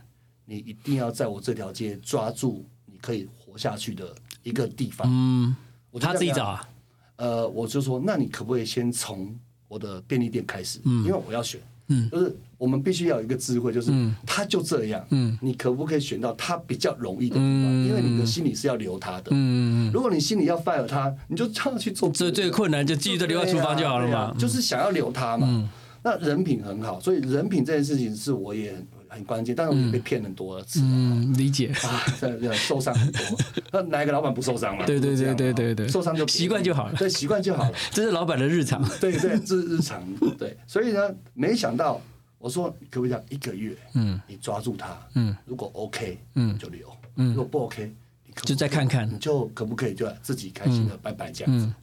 你一定要在我这条街抓住你可以活下去的一个地方。嗯，他自己找啊？呃，我就说，那你可不可以先从我的便利店开始？因为我要选，嗯就是我们必须要有一个智慧，就是他就这样，嗯你可不可以选到他比较容易的地方？因为你的心里是要留他的。嗯，如果你心里要 fire 他，你就这样去做。这最困难就继续留在厨房就好了嘛。就是想要留他嘛。那人品很好，所以人品这件事情是我也很很关键，但是我们被骗很多次。嗯，理解。啊，对对，受伤很多。[laughs] 那哪一个老板不受伤嘛？对对对对对对受伤就习惯就好了对，习惯就好了。[laughs] 这是老板的日常。对对，这是日常。对，所以呢，没想到我说可不可以讲一个月？嗯你抓住他，嗯如果 OK，嗯就留；嗯如果不 OK，你可不就再看看你就可不可以就自己开心的拜拜这样子。嗯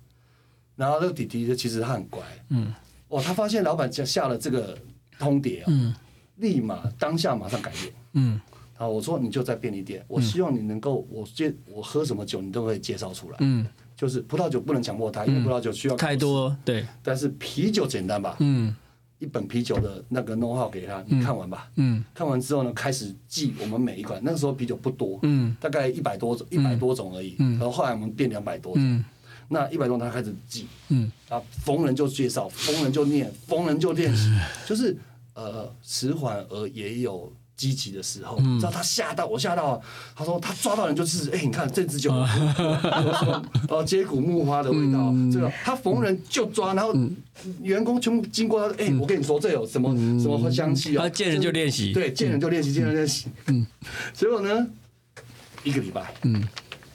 然后那个弟弟就其实他很乖，嗯哦，他发现老板下下了这个通牒啊，嗯立马当下马上改变。嗯。啊，我说你就在便利店，我希望你能够，我介我喝什么酒，你都可以介绍出来。嗯，就是葡萄酒不能强迫他，因为葡萄酒需要太多对，但是啤酒简单吧？嗯。一本啤酒的那个 know how 给他，你看完吧。嗯。看完之后呢，开始记我们每一款。那个时候啤酒不多，嗯。大概一百多种，一百多种而已。嗯。然后后来我们变两百多种。嗯。那一百多种他开始记，嗯。啊，逢人就介绍，逢人就念，逢人就练习，[laughs] 就是呃迟缓而也有积极的时候。嗯。知道他吓到我吓到，他说他抓到人就是，哎、你看这只酒，啊呃 [laughs] 接骨木花的味道，嗯。这个他逢人就抓，然后员工全部经过他，哎、我跟你说这有什么、什么香气啊？嗯他见人就练习。对，见人就练习，见人练习。嗯，结果呢，一个礼拜，嗯。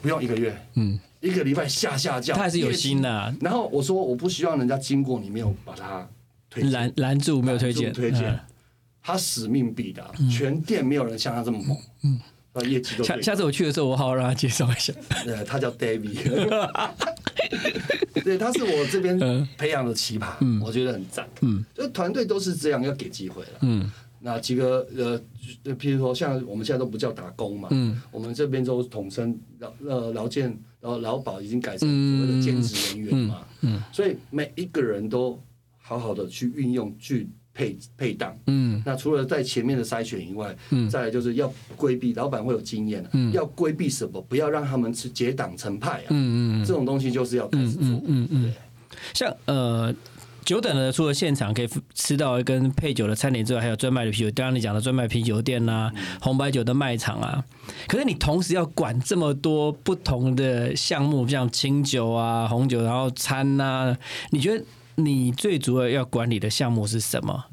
不用一个月，嗯，一个礼拜下下降，他还是有心的，然后我说我不希望人家经过你没有把他推拦拦住没有推荐，推荐。嗯。他使命必达，全店没有人像他这么猛，嗯，业绩都下下次我去的时候，我好好让他介绍一下。呃，他叫 David，[laughs] 对，他是我这边培养的奇葩，我觉得很赞，嗯，就团队都是这样，要给机会了，嗯。那几个呃，就譬如说像我们现在都不叫打工嘛，嗯。我们这边都统称劳呃劳健，然后劳保已经改成所谓的兼职人员嘛，嗯。所以每一个人都好好的去运用去配配档。嗯那除了在前面的筛选以外，嗯再来就是要规避老板会有经验、啊，要规避什么？不要让他们去结党成派啊，嗯嗯这种东西就是要开始做。嗯嗯像呃。久等的，除了现场可以吃到跟配酒的餐点之外，还有专卖的啤酒，刚刚你讲的专卖啤酒店呐、红白酒的卖场啊。可是你同时要管这么多不同的项目，像清酒啊、红酒，然后餐呐、你觉得你最主要要管理的项目是什么？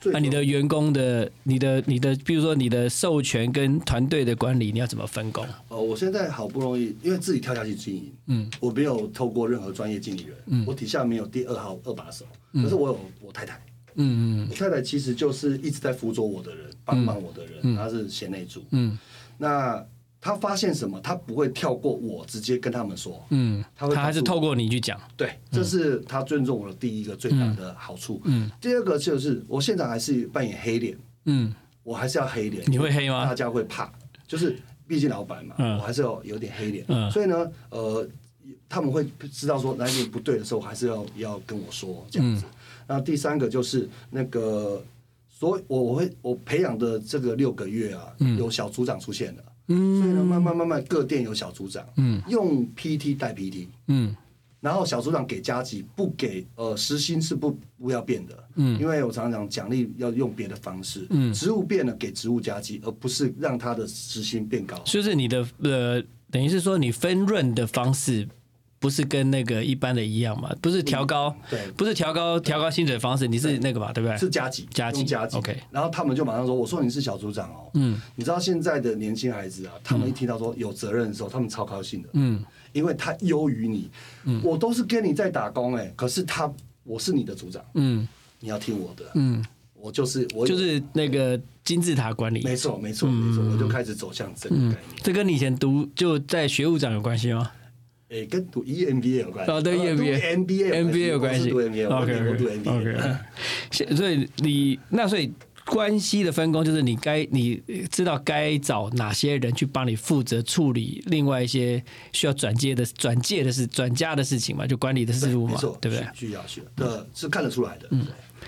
最那你的员工的、你的、你的，比如说你的授权跟团队的管理，你要怎么分工？哦，我现在好不容易，因为自己跳下去经营，嗯，我没有透过任何专业经理人，嗯。我底下没有第二号二把手，可是我有我太太，嗯我太太其实就是一直在辅佐我的人，帮忙我的人，她是贤内助，嗯。那她发现什么，他不会跳过我直接跟他们说，嗯，他会他还是透过你去讲。对，这是他尊重我的第一个最大的好处。嗯，第二个就是我现场还是扮演黑脸，嗯，我还是要黑脸。你会黑吗？大家会怕，就是毕竟老板嘛，嗯。我还是要有点黑脸，嗯。所以呢，呃，他们会知道说哪里不对的时候，还是要要跟我说这样子。嗯。然后第三个就是那个，所以我我会我培养的这个六个月啊，有小组长出现了。嗯所以呢，慢慢慢慢各店有小组长，嗯。用 PT 带 PT，嗯。然后小组长给加级，不给呃时薪是不不要变的，嗯。因为我常常讲奖励要用别的方式，嗯。职务变了给职务加级，而不是让他的时薪变高。就是你的呃，等于是说你分润的方式不是跟那个一般的一样嘛？不是调高，对不是调高调高薪水的方式，你是那个嘛，对不对？是加级，加级加级 OK 然后他们就马上说：“我说你是小组长哦。”嗯你知道现在的年轻孩子啊，他们一听到说有责任的时候，他们超高兴的，嗯因为他优于你。我都是跟你在打工哎，可是他我是你的组长，嗯你要听我的，嗯，我就是我就是那个金字塔管理。没错没错没错，我就开始走向这个概念。这跟你以前读就在学务长有关系吗？诶，跟读 E EMBA 有关系。哦对呃 EMBA，MBA 有关系 MBA 有关系我读 MBA，我 OK 我读 OK MBA。OK。所以你那所以关系的分工就是你该你知道该找哪些人去帮你负责处理另外一些需要转接的转介的事转嫁的事情嘛，就管理的事务嘛对不对？需需要需要的，是看得出来的。嗯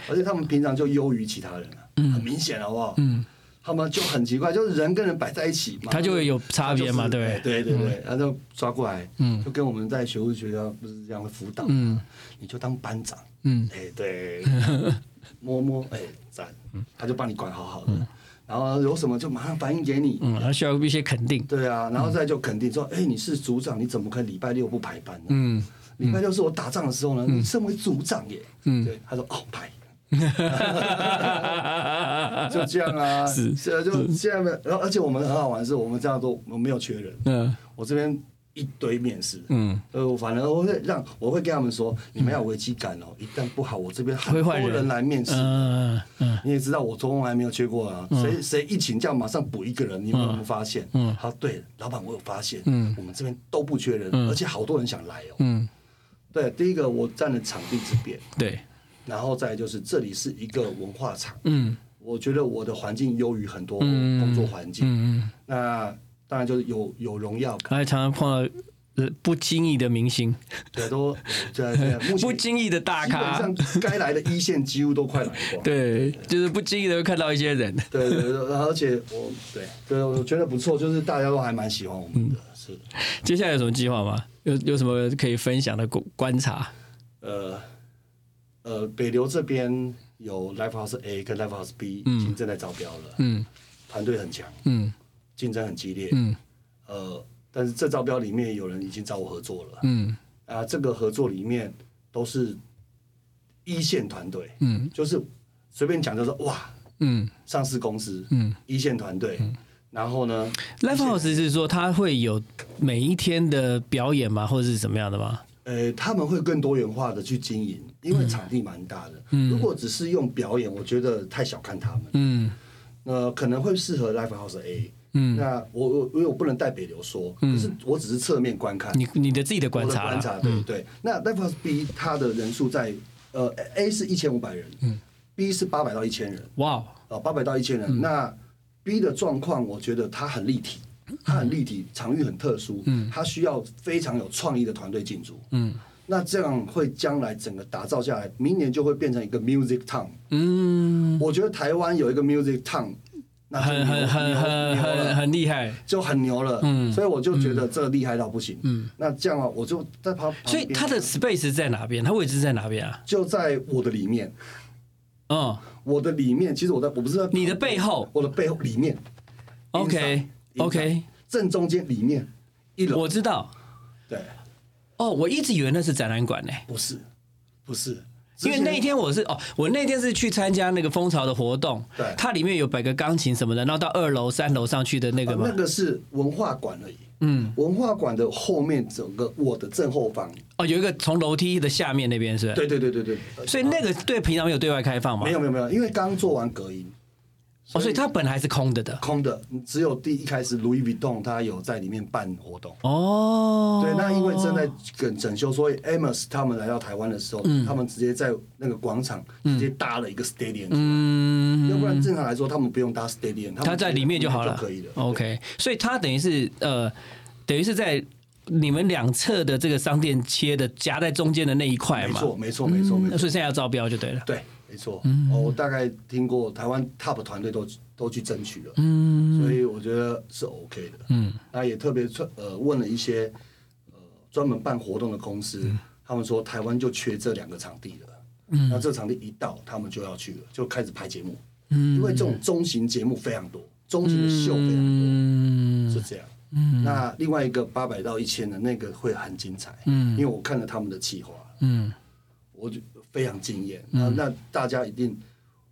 而且他们平常就优于其他人啊，很明显，好不好？嗯，他们就很奇怪，就是人跟人摆在一起嘛，他就会有差别嘛，他就是对。对对对，他就抓过来，嗯。就跟我们在学务学校不是这样的辅导，嗯。你就当班长，嗯。哎对，[laughs] 摸摸哎赞，他就帮你管好好的，然后有什么就马上反映给你，嗯，他需要一些肯定。对啊，然后再就肯定说，哎，你是组长，你怎么可以礼拜六不排班呢？嗯。礼拜六是我打仗的时候呢，你身为组长耶，嗯。对，他说哦排。[laughs] 就这样啊，是是啊，就现在没，然后而且我们很好玩，是我们这样都我没有缺人，嗯。我这边一堆面试，嗯，呃，反正我会让我会跟他们说，你们要危机感哦，一旦不好，我这边很多人人来面试，嗯嗯你也知道我从来没有缺过啊，谁谁一请假马上补一个人，你们有没有发现？嗯。好，对，老板我有发现，嗯。我们这边都不缺人，而且好多人想来哦。嗯，对，第一个我占了场地之便，对，然后再就是这里是一个文化场，嗯我觉得我的环境优于很多工作环境。嗯嗯，那当然就是有有荣耀感，还常常碰到呃不经意的明星，对，都对对，[laughs] 不经意的大咖，上该来的一线几乎都快来过。[laughs] 对，就是不经意的会看到一些人。对对对，而且我对对，我觉得不错，就是大家都还蛮喜欢我们的，是接下来有什么计划吗？有有什么可以分享的观观察？呃呃，北流这边有 Live House A 跟 Live House B 已经正在招标了，嗯。团队很强，嗯。竞争很激烈，嗯。呃，但是这招标里面有人已经找我合作了，嗯。啊，这个合作里面都是一线团队，嗯。就是随便讲就是哇，嗯。上市公司，嗯。一线团队，然后呢，，Live House 是说他会有每一天的表演吗，或者是怎么样的吗？呃，他们会更多元化的去经营，因为场地蛮大的。如果只是用表演，我觉得太小看他们。嗯。呃，可能会适合 Live House A。嗯，那我我因为我不能代北流说，可是我只是侧面观看。你你的自己的我观察观察，对对。那 Live House B 它的人数在呃 A 是一千五百人，嗯，B 是八百到一千人，哇，啊，八百到一千人。那 B 的状况，我觉得它很立体，它很立体，场域很特殊，嗯，它需要非常有创意的团队进驻，嗯那这样会将来整个打造下来，明年就会变成一个 music town。嗯，我觉得台湾有一个 music town，那很很很很很很厉害。就很牛了。嗯所以我就觉得这厉害到不行。嗯，那这样啊，我就在旁，所以它的 space 在哪边？它位置在哪边啊？就在我的里面，嗯我的里面，其实我在我不是在你的背后我的背后里面 OK OK，正中间里面一楼，我知道。对，哦，我一直以为那是展览馆呢，不是不是，因为那一天我是哦，我那天是去参加那个蜂巢的活动，对。它里面有摆个钢琴什么的，然后到二楼、三楼上去的那个嘛呃那，个是文化馆而已。嗯，文化馆的后面整个我的正后方，哦，有一个从楼梯的下面那边是对对对对对，呃所以那个对平常没有对外开放嘛，没有没有没有，因为刚做完隔音，哦，所以它本来是空的的，空的，只有第一开始 Louis Vuitton 它有在里面办活动。哦，对，那因为正在整整修，所以 Amos 他们来到台湾的时候，他们直接在那个广场直接搭了一个 stadium，、嗯，要不然正常来说他们不用搭 stadium，他在里面就好了，可以的。OK，所以他等于是呃，等于是在你们两侧的这个商店切的夹在中间的那一块嘛，没错，没错，没错，没错。所以现在要招标就对了。对，没错。嗯哦，我大概听过台湾 top 团队都都去争取了，嗯，所以我觉得是 OK 的。嗯，那也特别呃问了一些呃专门办活动的公司，嗯他们说台湾就缺这两个场地了。嗯，那这场地一到，他们就要去了，就开始拍节目。嗯，因为这种中型节目非常多，中型的秀非常多，嗯是这样。嗯，那另外一个八百到一千的那个会很精彩。嗯，因为我看了他们的企划，嗯我就非常惊艳。那、那大家一定，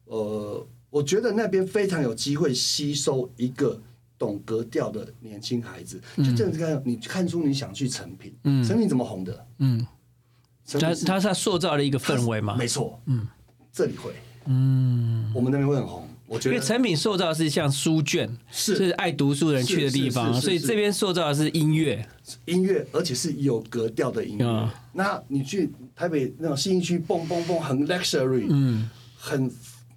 呃，我觉得那边非常有机会吸收一个懂格调的年轻孩子。就这样子看，你看出你想去成品，嗯，成品怎么红的？嗯，他他是他塑造了一个氛围嘛，没错，嗯，这里会，嗯，我们那边会很红。我觉得因为成品塑造的是像书卷，是是爱读书的人去的地方，所以这边塑造的是音乐。音乐，而且是有格调的音乐。嗯那你去台北那种新一区，蹦蹦蹦，很 luxury，嗯，很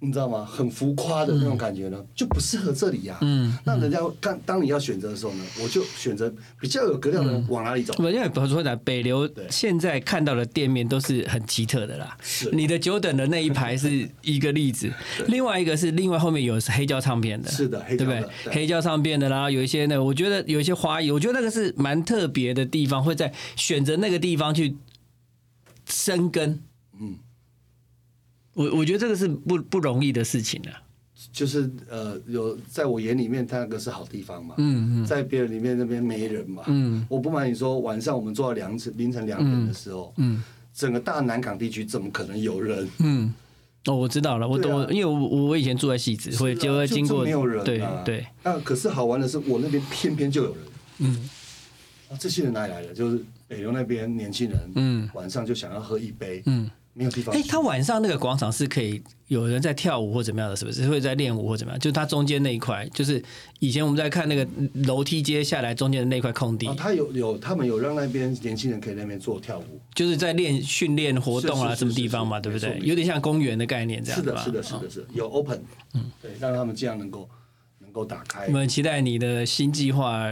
你知道吗？很浮夸的那种感觉呢，就不适合这里呀、嗯，那人家看，当你要选择的时候呢，我就选择比较有格调的人往哪里走。不，因为比如说呢，北流对现在看到的店面都是很奇特的啦。是你的久等的那一排是一个例子，另外一个是另外后面有黑胶唱片的，是的黑胶的对不对？对黑胶唱片的啦，有一些呢，我觉得有一些花艺，我觉得那个是蛮特别的地方，会在选择那个地方去生根。嗯，我我觉得这个是不不容易的事情啊。就是呃，有在我眼里面，它那个是好地方嘛，嗯嗯在别人里面那边没人嘛，嗯我不瞒你说，晚上我们做到两凌晨两点的时候，嗯整个大南港地区怎么可能有人？嗯。哦，我知道了，我懂，因为我我以前住在戏子，会是啊就会经过，就没有人、啊，对对，。那可是好玩的是，我那边偏偏就有人。嗯，啊，这些人哪里来的？就是北流那边年轻人，嗯晚上就想要喝一杯，嗯。没有地方哎、去。他晚上那个广场是可以有人在跳舞或怎么样的，是不是？会在练舞或怎么样？就是它中间那一块，就是以前我们在看那个楼梯阶下来中间的那块空地，啊，他有有，他们有让那边年轻人可以在那边做跳舞。就是在练训练活动啊，什么地方嘛，对不对有点像公园的概念这样是的，吧？是的，是哦的，是的，有 open，嗯，对，让他们这样能够能够打开我。们期待你的新计划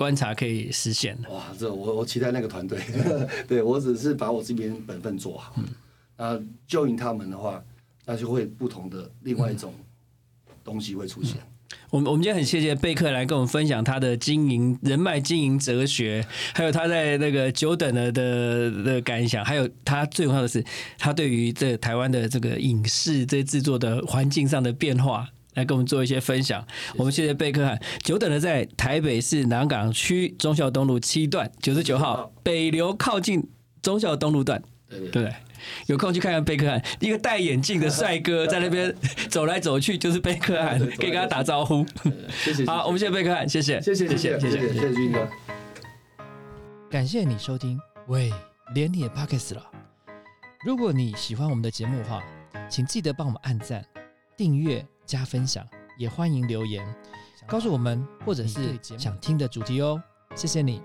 观察可以实现的。哇，这我我期待那个团队，[laughs] 对我只是把我这边本分做好。那就赢他们的话，那就会不同的另外一种东西会出现。我们我们今天很谢谢贝克来跟我们分享他的经营人脉经营哲学，还有他在那个久等了的的感想，还有他最重要的是他对于这台湾的这个影视这制作的环境上的变化。来跟我们做一些分享。我们谢谢贝克汉，久等的在台北市南港区中孝东路七段九十九号北流靠近中孝东路段，对不对？有空去看看贝克汉，一个戴眼镜的帅哥 [laughs] 在那边走来走去，就是贝克汉，可以跟他打招呼。谢谢。好，我们谢谢贝克汉，谢谢，谢谢，谢谢，谢谢，谢谢军哥。感谢你收听，喂，连你也巴克斯了。如果你喜欢我们的节目的话，请记得帮我们按赞、订阅。加分享，也欢迎留言告诉我们或者是想听的主题哦。谢谢你。